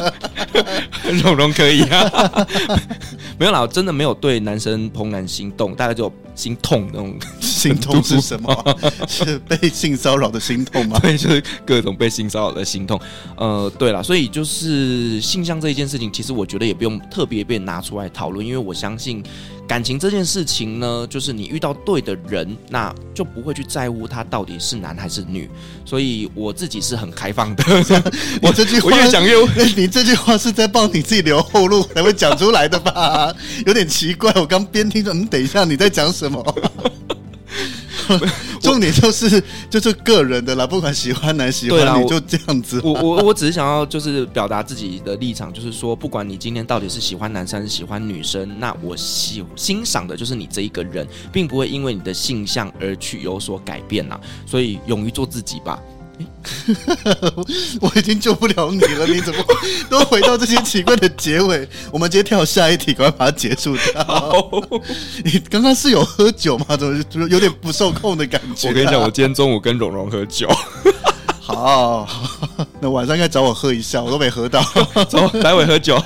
*laughs* 蓉蓉可以啊。*laughs* 没有啦，我真的没有对男生怦然心动，大概就心痛那种。*laughs* 心痛是什么？是被性骚扰的心痛吗？*laughs* 对，就是各种被性骚扰的心痛。呃，对了，所以就是性向这一件事情，其实我觉得也不用特别被拿出来讨论，因为我相信。感情这件事情呢，就是你遇到对的人，那就不会去在乎他到底是男还是女。所以我自己是很开放的。*laughs* 我这句话我越讲越……你这句话是在帮你自己留后路才会讲出来的吧？有点奇怪。我刚边听着，嗯，等一下你在讲什么？*laughs* 重点就是就是个人的啦，不管喜欢男喜欢女，就这样子。我我我只是想要就是表达自己的立场，就是说，不管你今天到底是喜欢男生还是喜欢女生，那我喜欣赏的就是你这一个人，并不会因为你的性向而去有所改变啦。所以勇于做自己吧。*laughs* 我已经救不了你了，你怎么 *laughs* 都回到这些奇怪的结尾？我们直接跳下一题，赶快把它结束掉。你刚刚是有喝酒吗？怎么就有点不受控的感觉？我跟你讲，我今天中午跟蓉蓉喝酒。*laughs* 好，那晚上应该找我喝一下，我都没喝到。走，待会喝酒。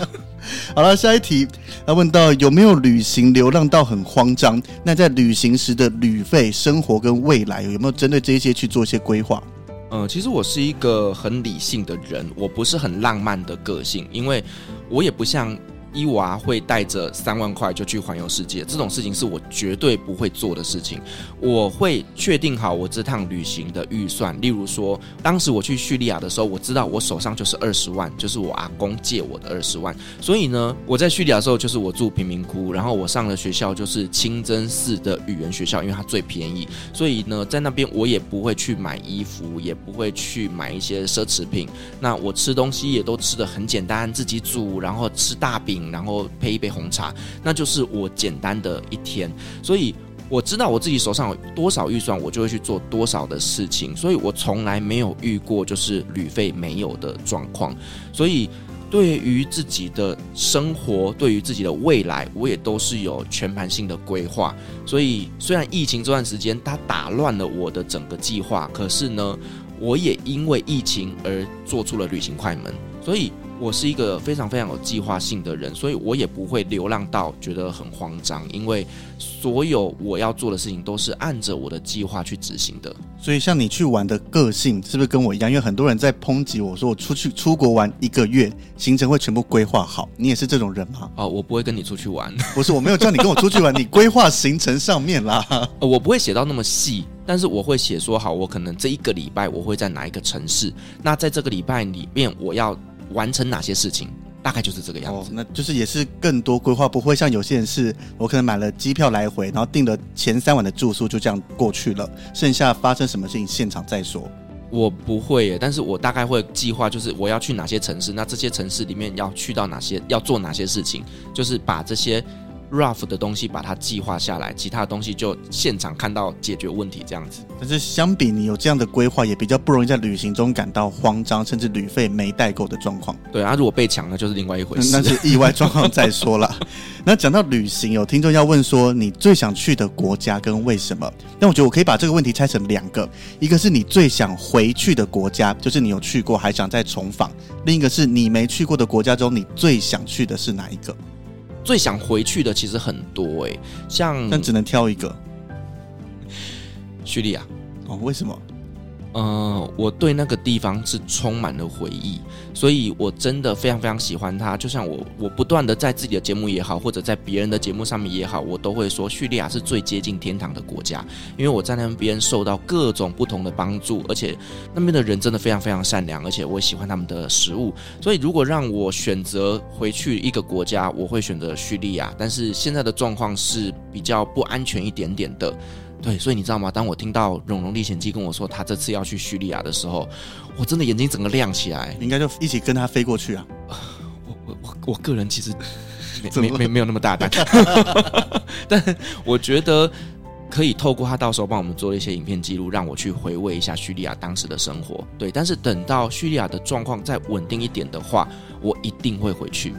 好了，下一题他问到有没有旅行流浪到很慌张？那在旅行时的旅费、生活跟未来，有没有针对这些去做一些规划？嗯，其实我是一个很理性的人，我不是很浪漫的个性，因为我也不像。伊娃会带着三万块就去环游世界，这种事情是我绝对不会做的事情。我会确定好我这趟旅行的预算，例如说，当时我去叙利亚的时候，我知道我手上就是二十万，就是我阿公借我的二十万。所以呢，我在叙利亚的时候，就是我住贫民窟，然后我上的学校就是清真寺的语言学校，因为它最便宜。所以呢，在那边我也不会去买衣服，也不会去买一些奢侈品。那我吃东西也都吃的很简单，自己煮，然后吃大饼。然后配一杯红茶，那就是我简单的一天。所以我知道我自己手上有多少预算，我就会去做多少的事情，所以我从来没有遇过就是旅费没有的状况。所以对于自己的生活，对于自己的未来，我也都是有全盘性的规划。所以虽然疫情这段时间它打乱了我的整个计划，可是呢，我也因为疫情而做出了旅行快门，所以。我是一个非常非常有计划性的人，所以我也不会流浪到觉得很慌张，因为所有我要做的事情都是按着我的计划去执行的。所以像你去玩的个性是不是跟我一样？因为很多人在抨击我说我出去出国玩一个月，行程会全部规划好，你也是这种人吗？哦，我不会跟你出去玩，不是，我没有叫你跟我出去玩，你规划行程上面啦。我不会写到那么细，但是我会写说好，我可能这一个礼拜我会在哪一个城市，那在这个礼拜里面我要。完成哪些事情，大概就是这个样子。哦，那就是也是更多规划，不会像有些人是，我可能买了机票来回，然后订了前三晚的住宿，就这样过去了，剩下发生什么事情现场再说。我不会耶，但是我大概会计划，就是我要去哪些城市，那这些城市里面要去到哪些，要做哪些事情，就是把这些。Rough 的东西把它计划下来，其他的东西就现场看到解决问题这样子。但是相比你有这样的规划，也比较不容易在旅行中感到慌张，甚至旅费没带够的状况。对啊，如果被抢了就是另外一回事，那是意外状况再说了。*laughs* 那讲到旅行，有听众要问说你最想去的国家跟为什么？但我觉得我可以把这个问题拆成两个，一个是你最想回去的国家，就是你有去过还想再重访；另一个是你没去过的国家中，你最想去的是哪一个？最想回去的其实很多诶，像但只能挑一个，叙利亚哦，为什么？嗯、我对那个地方是充满了回忆，所以我真的非常非常喜欢它。就像我，我不断的在自己的节目也好，或者在别人的节目上面也好，我都会说叙利亚是最接近天堂的国家，因为我在那边受到各种不同的帮助，而且那边的人真的非常非常善良，而且我喜欢他们的食物。所以如果让我选择回去一个国家，我会选择叙利亚。但是现在的状况是比较不安全一点点的。对，所以你知道吗？当我听到《荣荣历险记》跟我说他这次要去叙利亚的时候，我真的眼睛整个亮起来。你应该就一起跟他飞过去啊！我我我我个人其实没没没没有那么大胆，*laughs* 但我觉得可以透过他到时候帮我们做一些影片记录，让我去回味一下叙利亚当时的生活。对，但是等到叙利亚的状况再稳定一点的话，我一定会回去。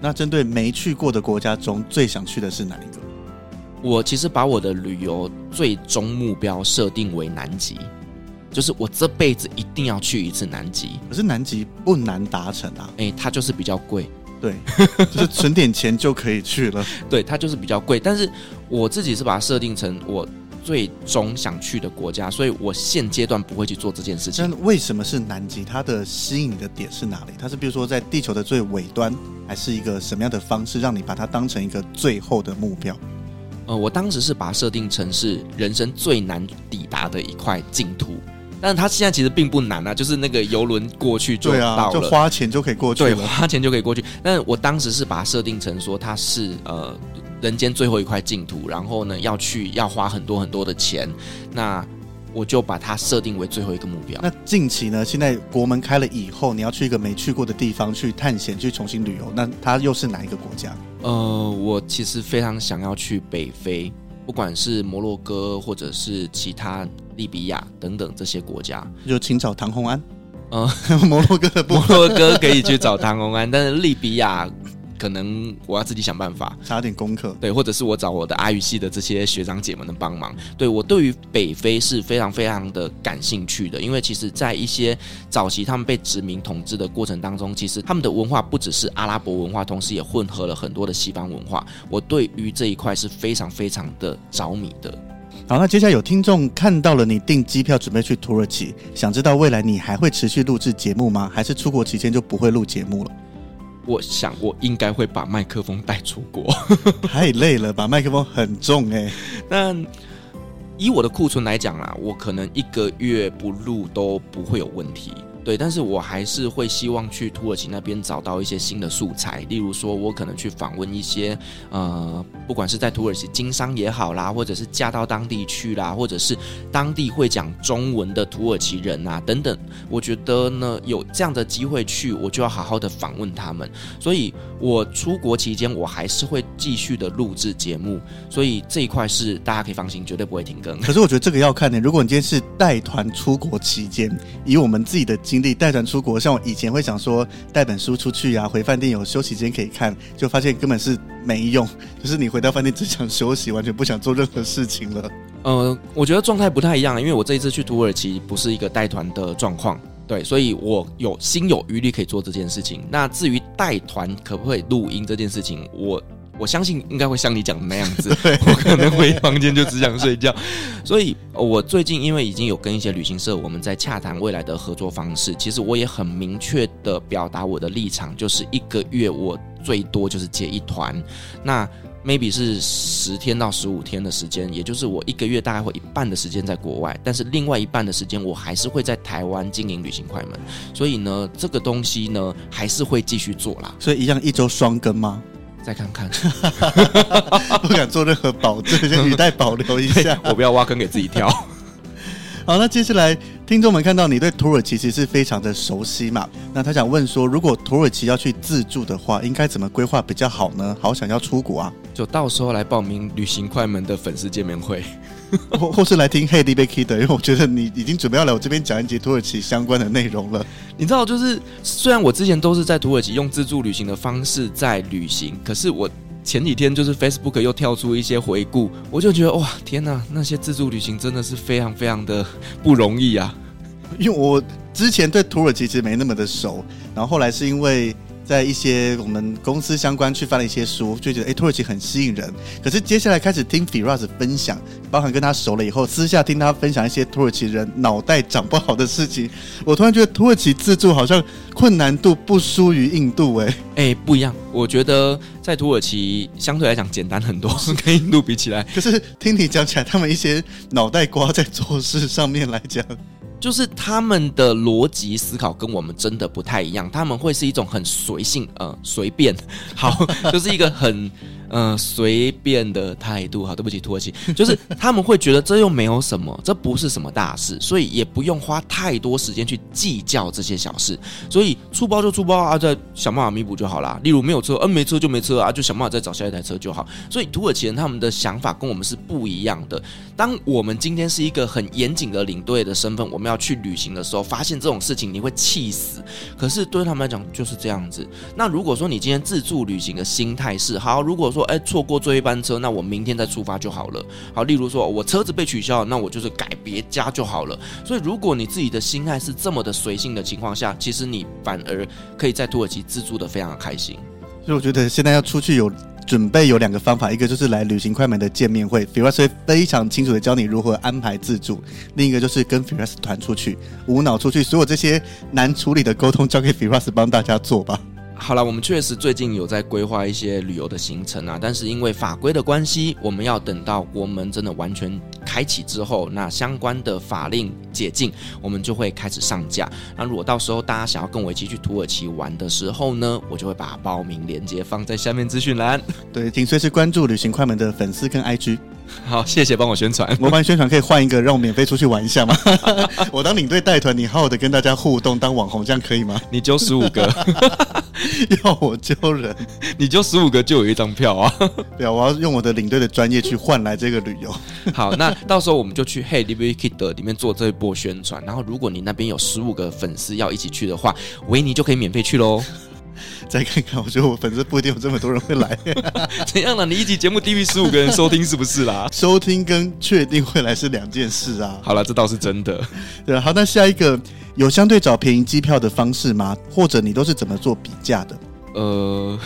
那针对没去过的国家中，最想去的是哪一个？我其实把我的旅游最终目标设定为南极，就是我这辈子一定要去一次南极。可是南极不难达成啊，诶，它就是比较贵，对，就是存点钱就可以去了。*laughs* 对，它就是比较贵，但是我自己是把它设定成我最终想去的国家，所以我现阶段不会去做这件事情。但为什么是南极？它的吸引的点是哪里？它是比如说在地球的最尾端，还是一个什么样的方式让你把它当成一个最后的目标？呃，我当时是把它设定成是人生最难抵达的一块净土，但是它现在其实并不难啊，就是那个游轮过去就到了，啊，就花钱就可以过去，对，花钱就可以过去。但我当时是把它设定成说它是呃人间最后一块净土，然后呢要去要花很多很多的钱，那。我就把它设定为最后一个目标。那近期呢？现在国门开了以后，你要去一个没去过的地方去探险，去重新旅游，那它又是哪一个国家？呃，我其实非常想要去北非，不管是摩洛哥或者是其他利比亚等等这些国家。就请找唐红安。呃，*laughs* 摩洛哥的摩洛哥可以去找唐红安，但是利比亚。可能我要自己想办法，查点功课，对，或者是我找我的阿语系的这些学长姐们的帮忙。对，我对于北非是非常非常的感兴趣的，因为其实，在一些早期他们被殖民统治的过程当中，其实他们的文化不只是阿拉伯文化，同时也混合了很多的西方文化。我对于这一块是非常非常的着迷的。好，那接下来有听众看到了你订机票准备去土耳其，想知道未来你还会持续录制节目吗？还是出国期间就不会录节目了？我想，我应该会把麦克风带出国。*laughs* 太累了，把麦克风很重哎。*laughs* 但以我的库存来讲啦，我可能一个月不录都不会有问题。对，但是我还是会希望去土耳其那边找到一些新的素材，例如说，我可能去访问一些呃，不管是在土耳其经商也好啦，或者是嫁到当地去啦，或者是当地会讲中文的土耳其人啊等等。我觉得呢，有这样的机会去，我就要好好的访问他们。所以我出国期间，我还是会继续的录制节目，所以这一块是大家可以放心，绝对不会停更。可是我觉得这个要看呢，如果你今天是带团出国期间，以我们自己的。经历带团出国，像我以前会想说带本书出去啊，回饭店有休息间可以看，就发现根本是没用，就是你回到饭店只想休息，完全不想做任何事情了。*laughs* 呃，我觉得状态不太一样，因为我这一次去土耳其不是一个带团的状况，对，所以我有心有余力可以做这件事情。那至于带团可不可以录音这件事情，我。我相信应该会像你讲的那样子，*laughs* 我可能回房间就只想睡觉。所以，我最近因为已经有跟一些旅行社，我们在洽谈未来的合作方式。其实我也很明确的表达我的立场，就是一个月我最多就是接一团，那 maybe 是十天到十五天的时间，也就是我一个月大概会一半的时间在国外，但是另外一半的时间我还是会在台湾经营旅行快门。所以呢，这个东西呢还是会继续做啦。所以一样一周双更吗？再看看，*laughs* 不敢做任何保证，先语带保留一下。*laughs* 我不要挖坑给自己跳。*laughs* 好，那接下来听众们看到你对土耳其其实是非常的熟悉嘛？那他想问说，如果土耳其要去自助的话，应该怎么规划比较好呢？好想要出国啊，就到时候来报名旅行快门的粉丝见面会。*laughs* 或或是来听 Hey D B K 的，因为我觉得你已经准备要来我这边讲一节土耳其相关的内容了。你知道，就是虽然我之前都是在土耳其用自助旅行的方式在旅行，可是我前几天就是 Facebook 又跳出一些回顾，我就觉得哇，天哪，那些自助旅行真的是非常非常的不容易啊！因为我之前对土耳其其实没那么的熟，然后后来是因为。在一些我们公司相关去翻了一些书，就觉得哎，土耳其很吸引人。可是接下来开始听 Firas 分享，包含跟他熟了以后，私下听他分享一些土耳其人脑袋长不好的事情，我突然觉得土耳其自助好像困难度不输于印度哎哎，不一样。我觉得在土耳其相对来讲简单很多，跟印度比起来。可是听你讲起来，他们一些脑袋瓜在做事上面来讲。就是他们的逻辑思考跟我们真的不太一样，他们会是一种很随性，呃，随便，好，*laughs* 就是一个很。嗯，随便的态度，好，对不起，土耳其，*laughs* 就是他们会觉得这又没有什么，这不是什么大事，所以也不用花太多时间去计较这些小事，所以出包就出包啊，再想办法弥补就好啦。例如没有车，嗯，没车就没车啊，就想办法再找下一台车就好。所以土耳其人他们的想法跟我们是不一样的。当我们今天是一个很严谨的领队的身份，我们要去旅行的时候，发现这种事情你会气死。可是对他们来讲就是这样子。那如果说你今天自助旅行的心态是好，如果说哎，错过最后一班车，那我明天再出发就好了。好，例如说我车子被取消，那我就是改别家就好了。所以，如果你自己的心态是这么的随性的情况下，其实你反而可以在土耳其自助的非常的开心。所以，我觉得现在要出去有准备有两个方法，一个就是来旅行快门的见面会，Firas 会非常清楚的教你如何安排自助；另一个就是跟 Firas 团出去，无脑出去，所有这些难处理的沟通交给 Firas 帮大家做吧。好了，我们确实最近有在规划一些旅游的行程啊，但是因为法规的关系，我们要等到国门真的完全开启之后，那相关的法令解禁，我们就会开始上架。那如果到时候大家想要跟我一起去土耳其玩的时候呢，我就会把报名链接放在下面资讯栏。对，请随时关注旅行快门的粉丝跟 IG。*laughs* 好，谢谢帮我宣传。我帮你宣传，可以换一个让我免费出去玩一下吗？*laughs* 我当领队带团，你好好的跟大家互动，当网红，这样可以吗？你揪十五个，*laughs* 要我揪人？你揪十五个就有一张票啊！对啊，我要用我的领队的专业去换来这个旅游。好，那到时候我们就去 Hey DBK Kid 里面做这一波宣传。然后，如果你那边有十五个粉丝要一起去的话，维尼就可以免费去喽。再看看，我觉得我粉丝不一定有这么多人会来。*laughs* 怎样了？你一集节目低于十五个人收听是不是啦？收听跟确定会来是两件事啊。好了，这倒是真的。对，好，那下一个有相对找便宜机票的方式吗？或者你都是怎么做比价的？呃，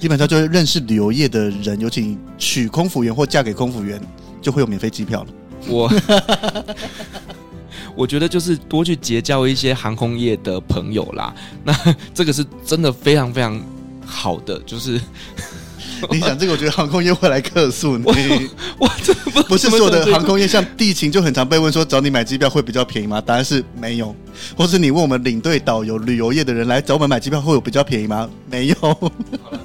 基本上就是认识旅游业的人，尤其娶空服员或嫁给空服员，就会有免费机票了。我。我觉得就是多去结交一些航空业的朋友啦，那这个是真的非常非常好的。就是 *laughs* 你想这个，我觉得航空业会来客诉你。我这不不是所有的航空业，像地勤就很常被问说找你买机票会比较便宜吗？答案是没有。或是你问我们领队、导游、旅游业的人来找我们买机票，会有比较便宜吗？没有，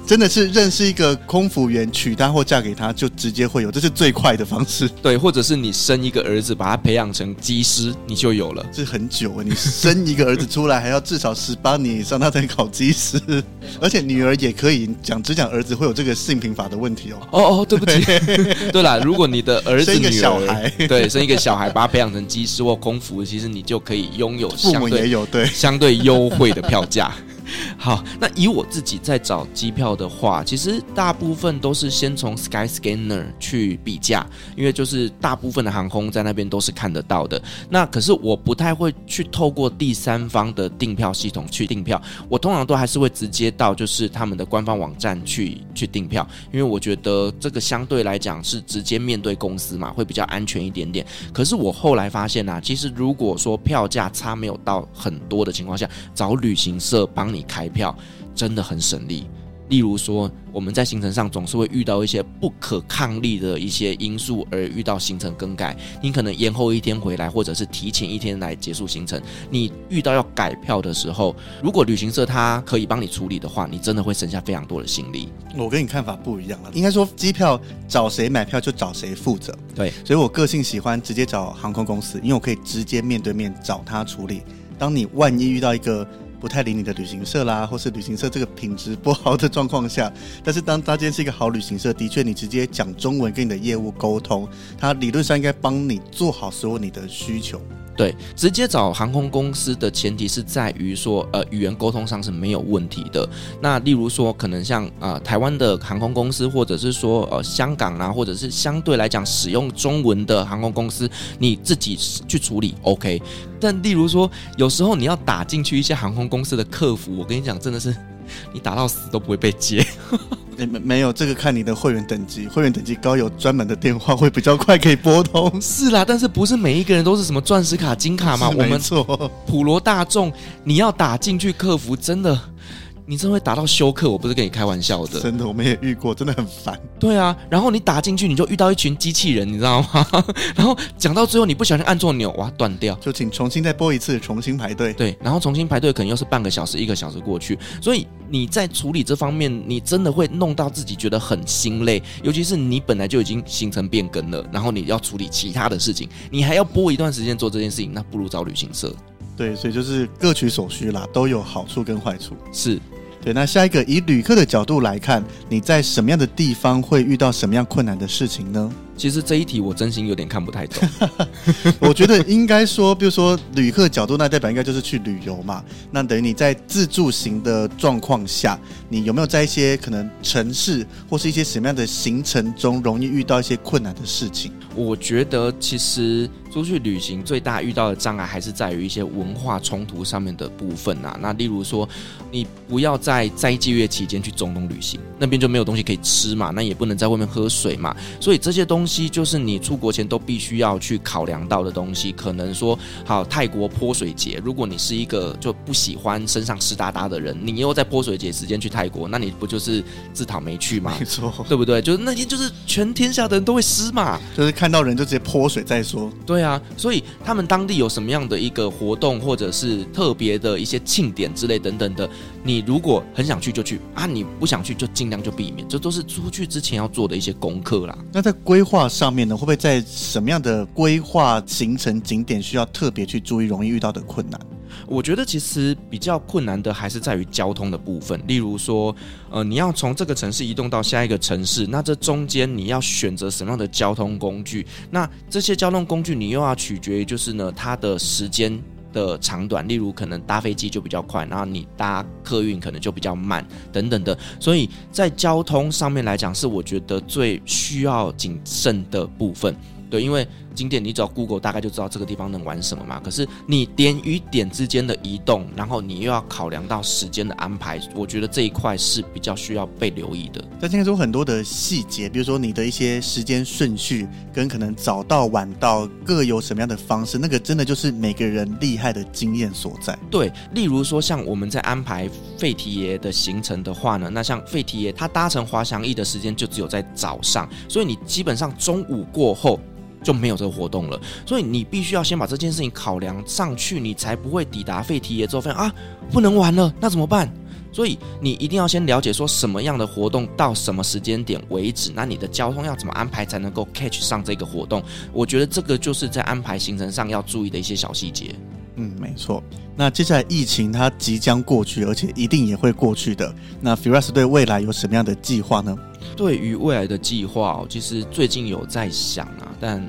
真的是认识一个空服员，娶她或嫁给他，就直接会有，这是最快的方式。对，或者是你生一个儿子，把他培养成机师，你就有了。这很久啊，你生一个儿子出来，还要至少十八年以上，他才考机师。*laughs* 而且女儿也可以讲，只讲儿子会有这个性平法的问题哦。哦哦，对不起。*laughs* 对了，如果你的儿子、女儿，对，生一个小孩，把他培养成技师或空服，其实你就可以拥有相对也有对相对优惠的票价。*laughs* 好，那以我自己在找机票的话，其实大部分都是先从 Skyscanner 去比价，因为就是大部分的航空在那边都是看得到的。那可是我不太会去透过第三方的订票系统去订票，我通常都还是会直接到就是他们的官方网站去去订票，因为我觉得这个相对来讲是直接面对公司嘛，会比较安全一点点。可是我后来发现、啊，其实如果说票价差没有到很多的情况下，找旅行社帮你开票真的很省力。例如说，我们在行程上总是会遇到一些不可抗力的一些因素，而遇到行程更改。你可能延后一天回来，或者是提前一天来结束行程。你遇到要改票的时候，如果旅行社他可以帮你处理的话，你真的会省下非常多的心力。我跟你看法不一样了，应该说机票找谁买票就找谁负责。对，所以我个性喜欢直接找航空公司，因为我可以直接面对面找他处理。当你万一遇到一个不太理你的旅行社啦，或是旅行社这个品质不好的状况下，但是当搭建是一个好旅行社，的确你直接讲中文跟你的业务沟通，他理论上应该帮你做好所有你的需求。对，直接找航空公司的前提是在于说，呃，语言沟通上是没有问题的。那例如说，可能像呃台湾的航空公司，或者是说呃香港啊，或者是相对来讲使用中文的航空公司，你自己去处理 OK。但例如说，有时候你要打进去一些航空公司的客服，我跟你讲，真的是你打到死都不会被接。*laughs* 没没有这个看你的会员等级，会员等级高有专门的电话会比较快可以拨通。是啦，但是不是每一个人都是什么钻石卡、金卡吗？我们普罗大众，你要打进去客服，真的。你真会打到休克，我不是跟你开玩笑的。真的，我们也遇过，真的很烦。对啊，然后你打进去，你就遇到一群机器人，你知道吗？*laughs* 然后讲到最后，你不小心按错钮，哇，断掉，就请重新再拨一次，重新排队。对，然后重新排队，可能又是半个小时、一个小时过去。所以你在处理这方面，你真的会弄到自己觉得很心累。尤其是你本来就已经行程变更了，然后你要处理其他的事情，你还要拨一段时间做这件事情，那不如找旅行社。对，所以就是各取所需啦，都有好处跟坏处。是。对，那下一个以旅客的角度来看，你在什么样的地方会遇到什么样困难的事情呢？其实这一题我真心有点看不太懂。*laughs* 我觉得应该说，比如说旅客角度，那代表应该就是去旅游嘛。那等于你在自助型的状况下，你有没有在一些可能城市或是一些什么样的行程中，容易遇到一些困难的事情？我觉得其实出去旅行最大遇到的障碍还是在于一些文化冲突上面的部分啊。那例如说，你不要在斋戒月期间去中东旅行，那边就没有东西可以吃嘛，那也不能在外面喝水嘛，所以这些东西。西就是你出国前都必须要去考量到的东西，可能说好泰国泼水节，如果你是一个就不喜欢身上湿哒哒的人，你又在泼水节时间去泰国，那你不就是自讨没趣吗？没错，对不对？就是那天就是全天下的人都会湿嘛，就是看到人就直接泼水再说。对对啊，所以他们当地有什么样的一个活动，或者是特别的一些庆典之类等等的，你如果很想去就去啊，你不想去就尽量就避免，这都是出去之前要做的一些功课啦。那在规划。上面呢，会不会在什么样的规划行程景点需要特别去注意，容易遇到的困难？我觉得其实比较困难的还是在于交通的部分。例如说，呃，你要从这个城市移动到下一个城市，那这中间你要选择什么样的交通工具？那这些交通工具你又要取决于就是呢，它的时间。的长短，例如可能搭飞机就比较快，然后你搭客运可能就比较慢，等等的。所以在交通上面来讲，是我觉得最需要谨慎的部分。对，因为。景点你只要 Google 大概就知道这个地方能玩什么嘛。可是你点与点之间的移动，然后你又要考量到时间的安排，我觉得这一块是比较需要被留意的。在今天中很多的细节，比如说你的一些时间顺序跟可能早到晚到各有什么样的方式，那个真的就是每个人厉害的经验所在。对，例如说像我们在安排费提爷的行程的话呢，那像费提爷他搭乘滑翔翼的时间就只有在早上，所以你基本上中午过后。就没有这个活动了。所以你必须要先把这件事情考量上去，你才不会抵达废铁之后发现啊，不能玩了，那怎么办？所以你一定要先了解说什么样的活动到什么时间点为止，那你的交通要怎么安排才能够 catch 上这个活动？我觉得这个就是在安排行程上要注意的一些小细节。嗯，没错。那接下来疫情它即将过去，而且一定也会过去的。那 Firas 对未来有什么样的计划呢？对于未来的计划，其实最近有在想啊，但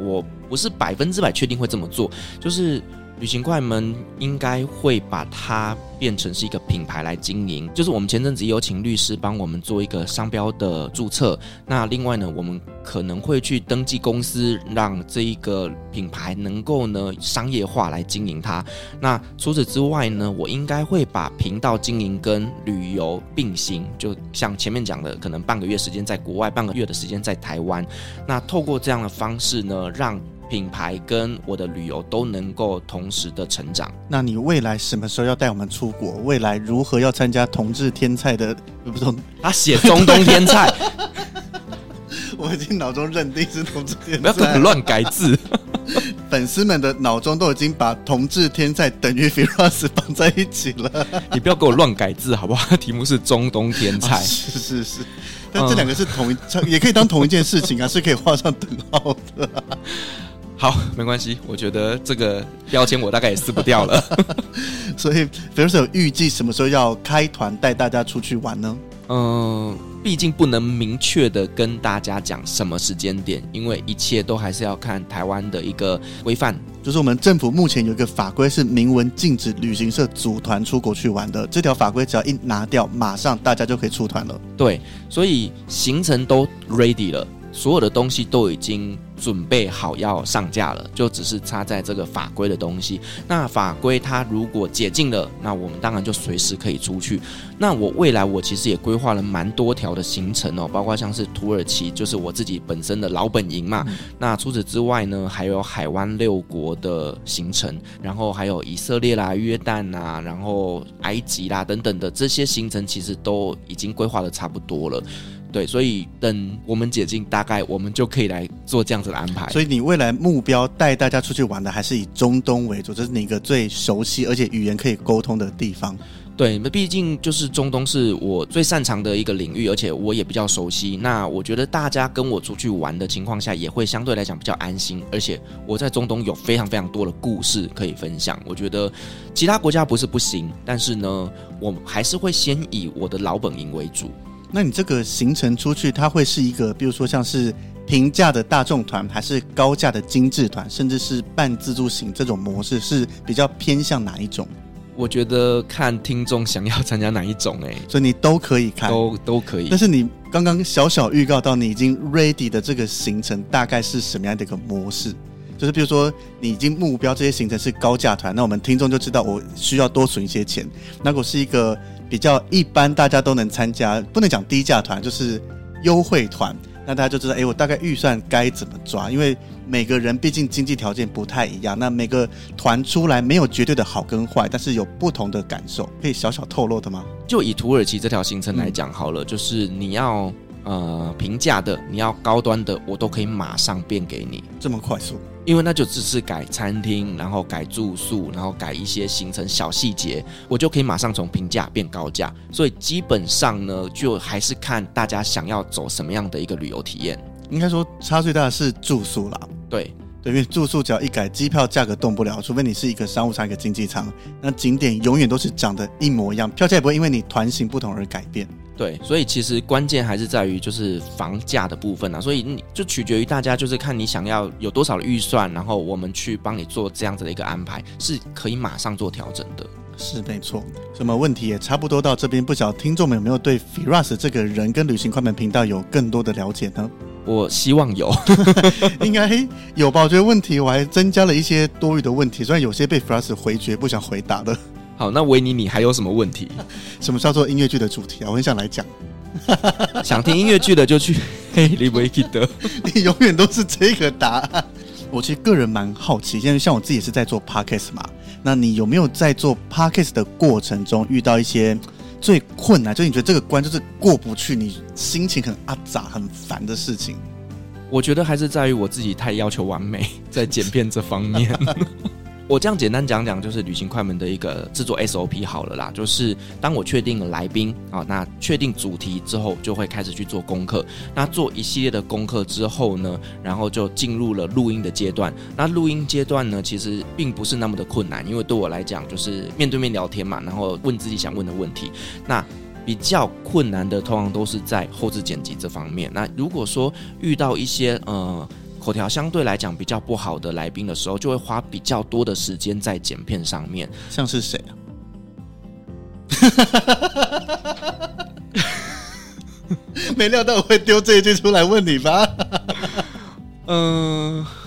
我不是百分之百确定会这么做，就是。旅行快门应该会把它变成是一个品牌来经营，就是我们前阵子有请律师帮我们做一个商标的注册。那另外呢，我们可能会去登记公司，让这一个品牌能够呢商业化来经营它。那除此之外呢，我应该会把频道经营跟旅游并行，就像前面讲的，可能半个月时间在国外，半个月的时间在台湾。那透过这样的方式呢，让品牌跟我的旅游都能够同时的成长。那你未来什么时候要带我们出国？未来如何要参加同志天菜的？*laughs* 不是他写中东天菜，*laughs* 我已经脑中认定是同志天菜，不要乱改字。*laughs* 粉丝们的脑中都已经把同志天菜等于 Firas 绑在一起了。你不要给我乱改字好不好？题目是中东天菜，啊、是是是，但这两个是同一，嗯、也可以当同一件事情啊，是可以画上等号的、啊。好，没关系，我觉得这个标签我大概也撕不掉了。*laughs* 所以，Firas 有预计什么时候要开团带大家出去玩呢？嗯，毕竟不能明确的跟大家讲什么时间点，因为一切都还是要看台湾的一个规范。就是我们政府目前有一个法规是明文禁止旅行社组团出国去玩的，这条法规只要一拿掉，马上大家就可以出团了。对，所以行程都 ready 了。所有的东西都已经准备好要上架了，就只是插在这个法规的东西。那法规它如果解禁了，那我们当然就随时可以出去。那我未来我其实也规划了蛮多条的行程哦，包括像是土耳其，就是我自己本身的老本营嘛。嗯、那除此之外呢，还有海湾六国的行程，然后还有以色列啦、约旦啦，然后埃及啦等等的这些行程，其实都已经规划的差不多了。对，所以等我们解禁，大概我们就可以来做这样子的安排。所以你未来目标带大家出去玩的，还是以中东为主，这是你一个最熟悉而且语言可以沟通的地方。对，那毕竟就是中东是我最擅长的一个领域，而且我也比较熟悉。那我觉得大家跟我出去玩的情况下，也会相对来讲比较安心。而且我在中东有非常非常多的故事可以分享。我觉得其他国家不是不行，但是呢，我还是会先以我的老本营为主。那你这个行程出去，它会是一个，比如说像是平价的大众团，还是高价的精致团，甚至是半自助型这种模式，是比较偏向哪一种？我觉得看听众想要参加哪一种，哎，所以你都可以看，都都可以。但是你刚刚小小预告到，你已经 ready 的这个行程大概是什么样的一个模式？就是比如说你已经目标这些行程是高价团，那我们听众就知道我需要多存一些钱。那如果是一个比较一般，大家都能参加，不能讲低价团，就是优惠团。那大家就知道，哎，我大概预算该怎么抓？因为每个人毕竟经济条件不太一样，那每个团出来没有绝对的好跟坏，但是有不同的感受，可以小小透露的吗？就以土耳其这条行程来讲好了，就是你要呃平价的，你要高端的，我都可以马上变给你，这么快速。因为那就只是改餐厅，然后改住宿，然后改一些行程小细节，我就可以马上从平价变高价。所以基本上呢，就还是看大家想要走什么样的一个旅游体验。应该说差最大的是住宿啦。对对，因为住宿只要一改，机票价格动不了，除非你是一个商务舱、一个经济舱，那景点永远都是长得一模一样，票价也不会因为你团型不同而改变。对，所以其实关键还是在于就是房价的部分啊，所以你就取决于大家，就是看你想要有多少的预算，然后我们去帮你做这样子的一个安排，是可以马上做调整的。是没错，什么问题也差不多到这边，不晓得听众们有没有对 Firas 这个人跟旅行快门频道有更多的了解呢？*laughs* 我希望有，*laughs* 应该有吧？我觉得问题我还增加了一些多余的问题，虽然有些被 Firas 回绝，不想回答的。好，那维尼，你还有什么问题？*laughs* 什么叫做音乐剧的主题啊？我很想来讲。*laughs* 想听音乐剧的就去 *laughs* 嘿，你不会记得，你永远都是这个答案。我其实个人蛮好奇，因为像我自己也是在做 podcast 嘛，那你有没有在做 podcast 的过程中遇到一些最困难，就你觉得这个关就是过不去，你心情很阿杂、很烦的事情？我觉得还是在于我自己太要求完美，在剪片这方面。我这样简单讲讲，就是旅行快门的一个制作 SOP 好了啦。就是当我确定了来宾啊，那确定主题之后，就会开始去做功课。那做一系列的功课之后呢，然后就进入了录音的阶段。那录音阶段呢，其实并不是那么的困难，因为对我来讲，就是面对面聊天嘛，然后问自己想问的问题。那比较困难的，通常都是在后置剪辑这方面。那如果说遇到一些呃。口条相对来讲比较不好的来宾的时候，就会花比较多的时间在剪片上面。像是谁啊？*laughs* 没料到我会丢这一句出来问你吧？嗯。*laughs*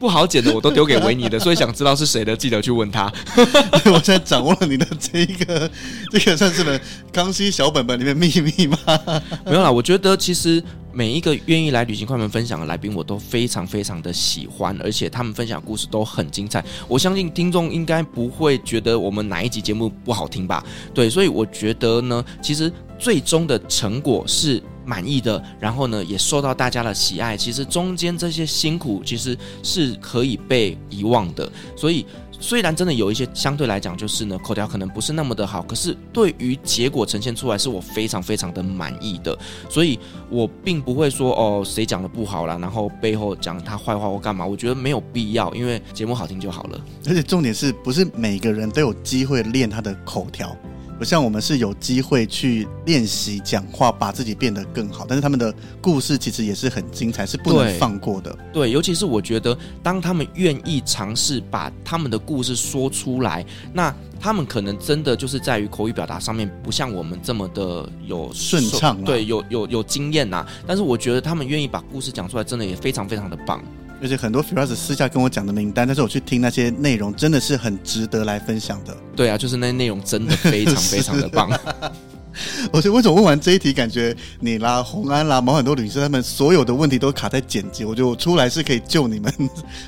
不好剪的我都丢给维尼的，所以想知道是谁的，记得去问他。*laughs* 我现在掌握了你的这一个，*laughs* 这个算是呢康熙小本本里面秘密吗？*laughs* 没有啦，我觉得其实每一个愿意来旅行快门分享的来宾，我都非常非常的喜欢，而且他们分享故事都很精彩。我相信听众应该不会觉得我们哪一集节目不好听吧？对，所以我觉得呢，其实最终的成果是。满意的，然后呢，也受到大家的喜爱。其实中间这些辛苦，其实是可以被遗忘的。所以，虽然真的有一些相对来讲，就是呢，口条可能不是那么的好，可是对于结果呈现出来，是我非常非常的满意的。所以我并不会说哦，谁讲的不好啦，然后背后讲他坏话或干嘛。我觉得没有必要，因为节目好听就好了。而且重点是不是每个人都有机会练他的口条？不像我们是有机会去练习讲话，把自己变得更好。但是他们的故事其实也是很精彩，是不能放过的。对，对，尤其是我觉得，当他们愿意尝试把他们的故事说出来，那他们可能真的就是在于口语表达上面不像我们这么的有顺畅，对，有有有经验呐。但是我觉得他们愿意把故事讲出来，真的也非常非常的棒。而且很多 Firas 私下跟我讲的名单，但是我去听那些内容，真的是很值得来分享的。对啊，就是那些内容真的非常非常的棒。*laughs* 我觉得为什么问完这一题，感觉你啦、红安啦、毛很多女生，他们所有的问题都卡在剪辑。我觉得我出来是可以救你们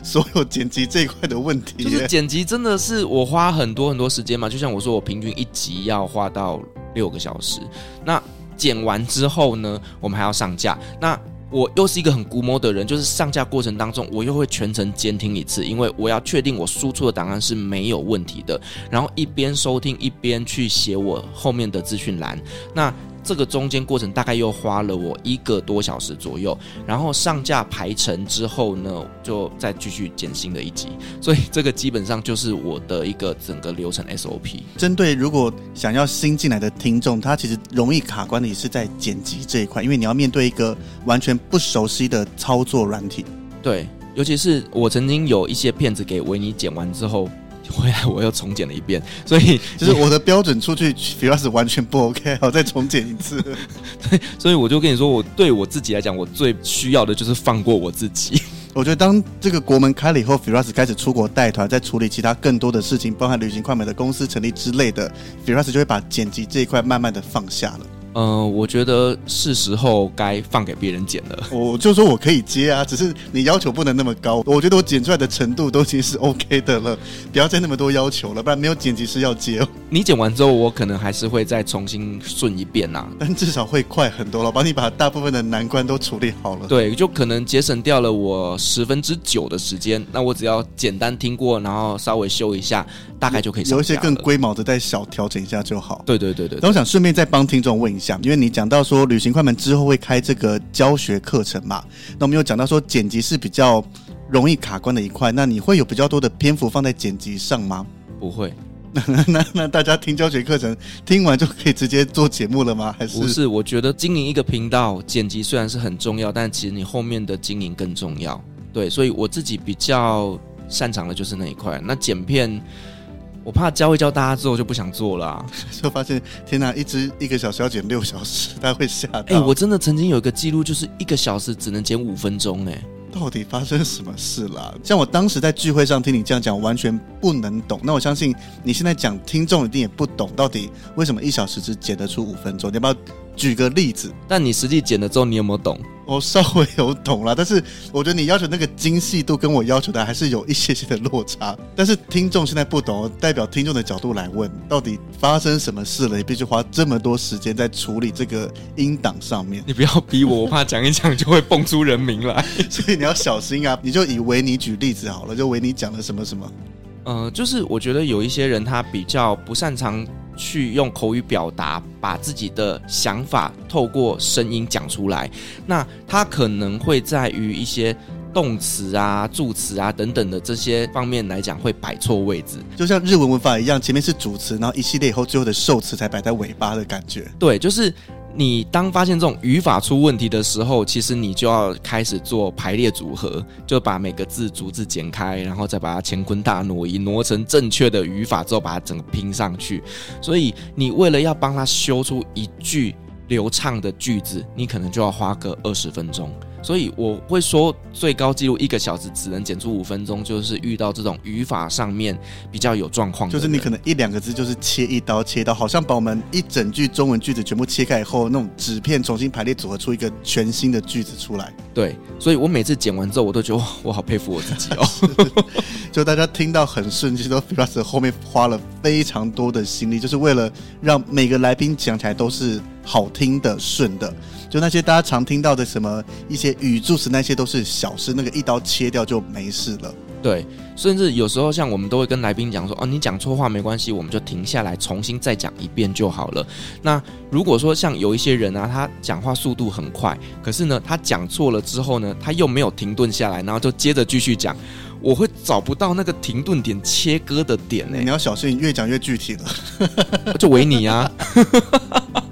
所有剪辑这一块的问题。就是剪辑真的是我花很多很多时间嘛，就像我说，我平均一集要花到六个小时。那剪完之后呢，我们还要上架。那我又是一个很估摸的人，就是上架过程当中，我又会全程监听一次，因为我要确定我输出的档案是没有问题的，然后一边收听一边去写我后面的资讯栏。那这个中间过程大概又花了我一个多小时左右，然后上架排程之后呢，就再继续剪新的一集，所以这个基本上就是我的一个整个流程 SOP。针对如果想要新进来的听众，他其实容易卡关的也是在剪辑这一块，因为你要面对一个完全不熟悉的操作软体。对，尤其是我曾经有一些片子给维尼剪完之后。回来我又重剪了一遍，所以 *laughs* 就是我的标准出去，Firas 完全不 OK，*laughs* 我再重剪一次。*laughs* 对，所以我就跟你说，我对我自己来讲，我最需要的就是放过我自己。我觉得当这个国门开了以后，Firas 开始出国带团，在处理其他更多的事情，包含旅行快门的公司成立之类的，Firas 就会把剪辑这一块慢慢的放下了。嗯、呃，我觉得是时候该放给别人剪了。*laughs* 我就说我可以接啊，只是你要求不能那么高。我觉得我剪出来的程度都已经是 OK 的了，不要再那么多要求了，不然没有剪辑师要接哦。你剪完之后，我可能还是会再重新顺一遍呐、啊，但至少会快很多了，帮你把大部分的难关都处理好了。对，就可能节省掉了我十分之九的时间。那我只要简单听过，然后稍微修一下，大概就可以上。有一些更龟毛的，再小调整一下就好。对对对对，对。那我想顺便再帮听众问一下，因为你讲到。说旅行快门之后会开这个教学课程嘛？那我们又讲到说剪辑是比较容易卡关的一块，那你会有比较多的篇幅放在剪辑上吗？不会。那 *laughs* 那那大家听教学课程听完就可以直接做节目了吗？还是？不是，我觉得经营一个频道，剪辑虽然是很重要，但其实你后面的经营更重要。对，所以我自己比较擅长的就是那一块。那剪片。我怕教一教大家之后就不想做了，啊，*laughs* 就发现天哪，一只一个小时要剪六小时，大家会吓到。哎、欸，我真的曾经有一个记录，就是一个小时只能剪五分钟，哎，到底发生什么事了？像我当时在聚会上听你这样讲，完全不能懂。那我相信你现在讲，听众一定也不懂，到底为什么一小时只剪得出五分钟？你要不要举个例子？但你实际剪了之后，你有没有懂？我稍微有懂了，但是我觉得你要求那个精细度跟我要求的还是有一些些的落差。但是听众现在不懂，代表听众的角度来问，到底发生什么事了？你必须花这么多时间在处理这个音档上面。你不要逼我，我怕讲一讲就会蹦出人名来，*laughs* 所以你要小心啊！你就以维尼举例子好了，就维尼讲了什么什么。呃，就是我觉得有一些人他比较不擅长。去用口语表达，把自己的想法透过声音讲出来。那它可能会在于一些动词啊、助词啊等等的这些方面来讲，会摆错位置。就像日文文法一样，前面是主词，然后一系列以后，最后的受词才摆在尾巴的感觉。对，就是。你当发现这种语法出问题的时候，其实你就要开始做排列组合，就把每个字逐字剪开，然后再把它乾坤大挪移，挪成正确的语法之后，把它整个拼上去。所以你为了要帮他修出一句流畅的句子，你可能就要花个二十分钟。所以我会说，最高纪录一个小时只能剪出五分钟，就是遇到这种语法上面比较有状况。就是你可能一两个字就是切一刀，切刀，好像把我们一整句中文句子全部切开以后，那种纸片重新排列组合出一个全新的句子出来。对，所以我每次剪完之后，我都觉得哇，我好佩服我自己哦。*laughs* *laughs* 就大家听到很顺，其实都 Firas 后面花了非常多的心力，就是为了让每个来宾讲起来都是好听的、顺的。就那些大家常听到的什么一些语助词，那些都是小事，那个一刀切掉就没事了。对，甚至有时候像我们都会跟来宾讲说，哦，你讲错话没关系，我们就停下来重新再讲一遍就好了。那如果说像有一些人啊，他讲话速度很快，可是呢，他讲错了之后呢，他又没有停顿下来，然后就接着继续讲，我会找不到那个停顿点、切割的点呢。你要小心，越讲越具体了。*laughs* 就维尼啊。*laughs*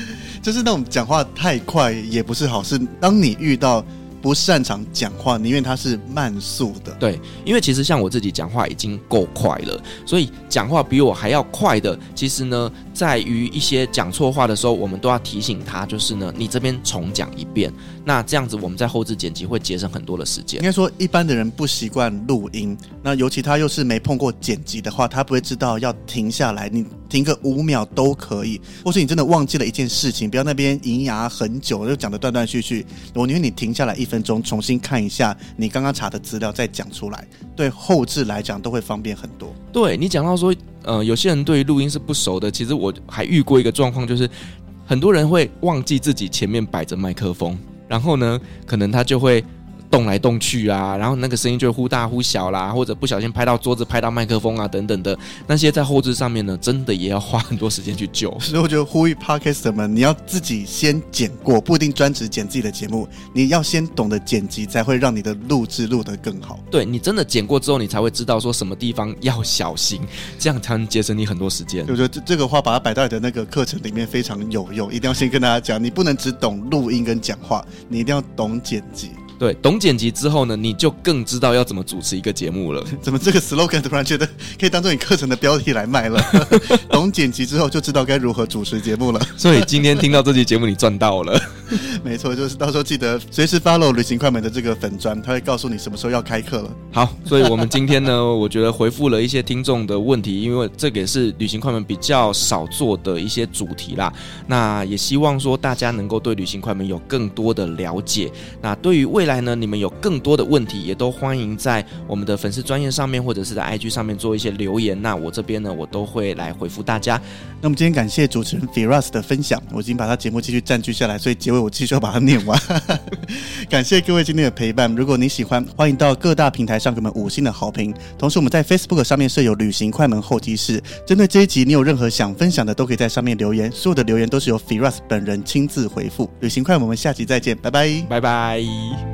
*laughs* 就是那种讲话太快也不是好事。当你遇到不擅长讲话，宁愿他是慢速的。对，因为其实像我自己讲话已经够快了，所以讲话比我还要快的，其实呢，在于一些讲错话的时候，我们都要提醒他，就是呢，你这边重讲一遍。那这样子，我们在后置剪辑会节省很多的时间。应该说，一般的人不习惯录音，那尤其他又是没碰过剪辑的话，他不会知道要停下来，你停个五秒都可以。或是你真的忘记了一件事情，不要那边银牙很久，就讲的断断续续。我宁愿你停下来一分钟，重新看一下你刚刚查的资料，再讲出来，对后置来讲都会方便很多。对，你讲到说，嗯，有些人对于录音是不熟的，其实我还遇过一个状况，就是很多人会忘记自己前面摆着麦克风。然后呢，可能他就会。动来动去啊，然后那个声音就会忽大忽小啦，或者不小心拍到桌子、拍到麦克风啊等等的那些，在后置上面呢，真的也要花很多时间去救。所以我觉得呼吁 Podcaster 们，你要自己先剪过，不一定专职剪自己的节目，你要先懂得剪辑，才会让你的录制录得更好。对，你真的剪过之后，你才会知道说什么地方要小心，这样才能节省你很多时间。我觉得这这个话把它摆到你的那个课程里面非常有用，一定要先跟大家讲，你不能只懂录音跟讲话，你一定要懂剪辑。对，懂剪辑之后呢，你就更知道要怎么主持一个节目了。*laughs* 怎么这个 slogan 突然觉得可以当做你课程的标题来卖了？*laughs* 懂剪辑之后就知道该如何主持节目了。所以今天听到这期节目，你赚到了。*laughs* 没错，就是到时候记得随时 follow 旅行快门的这个粉砖，他会告诉你什么时候要开课了。好，所以我们今天呢，我觉得回复了一些听众的问题，因为这个也是旅行快门比较少做的一些主题啦。那也希望说大家能够对旅行快门有更多的了解。那对于未来呢，你们有更多的问题，也都欢迎在我们的粉丝专业上面，或者是在 IG 上面做一些留言。那我这边呢，我都会来回复大家。那么今天感谢主持人 Firas 的分享，我已经把他节目继续占据下来，所以结尾我继续要把它念完。*laughs* 感谢各位今天的陪伴，如果你喜欢，欢迎到各大平台上给我们五星的好评。同时我们在 Facebook 上面设有旅行快门候机室，针对这一集你有任何想分享的，都可以在上面留言，所有的留言都是由 Firas 本人亲自回复。旅行快门，我们下集再见，拜拜，拜拜。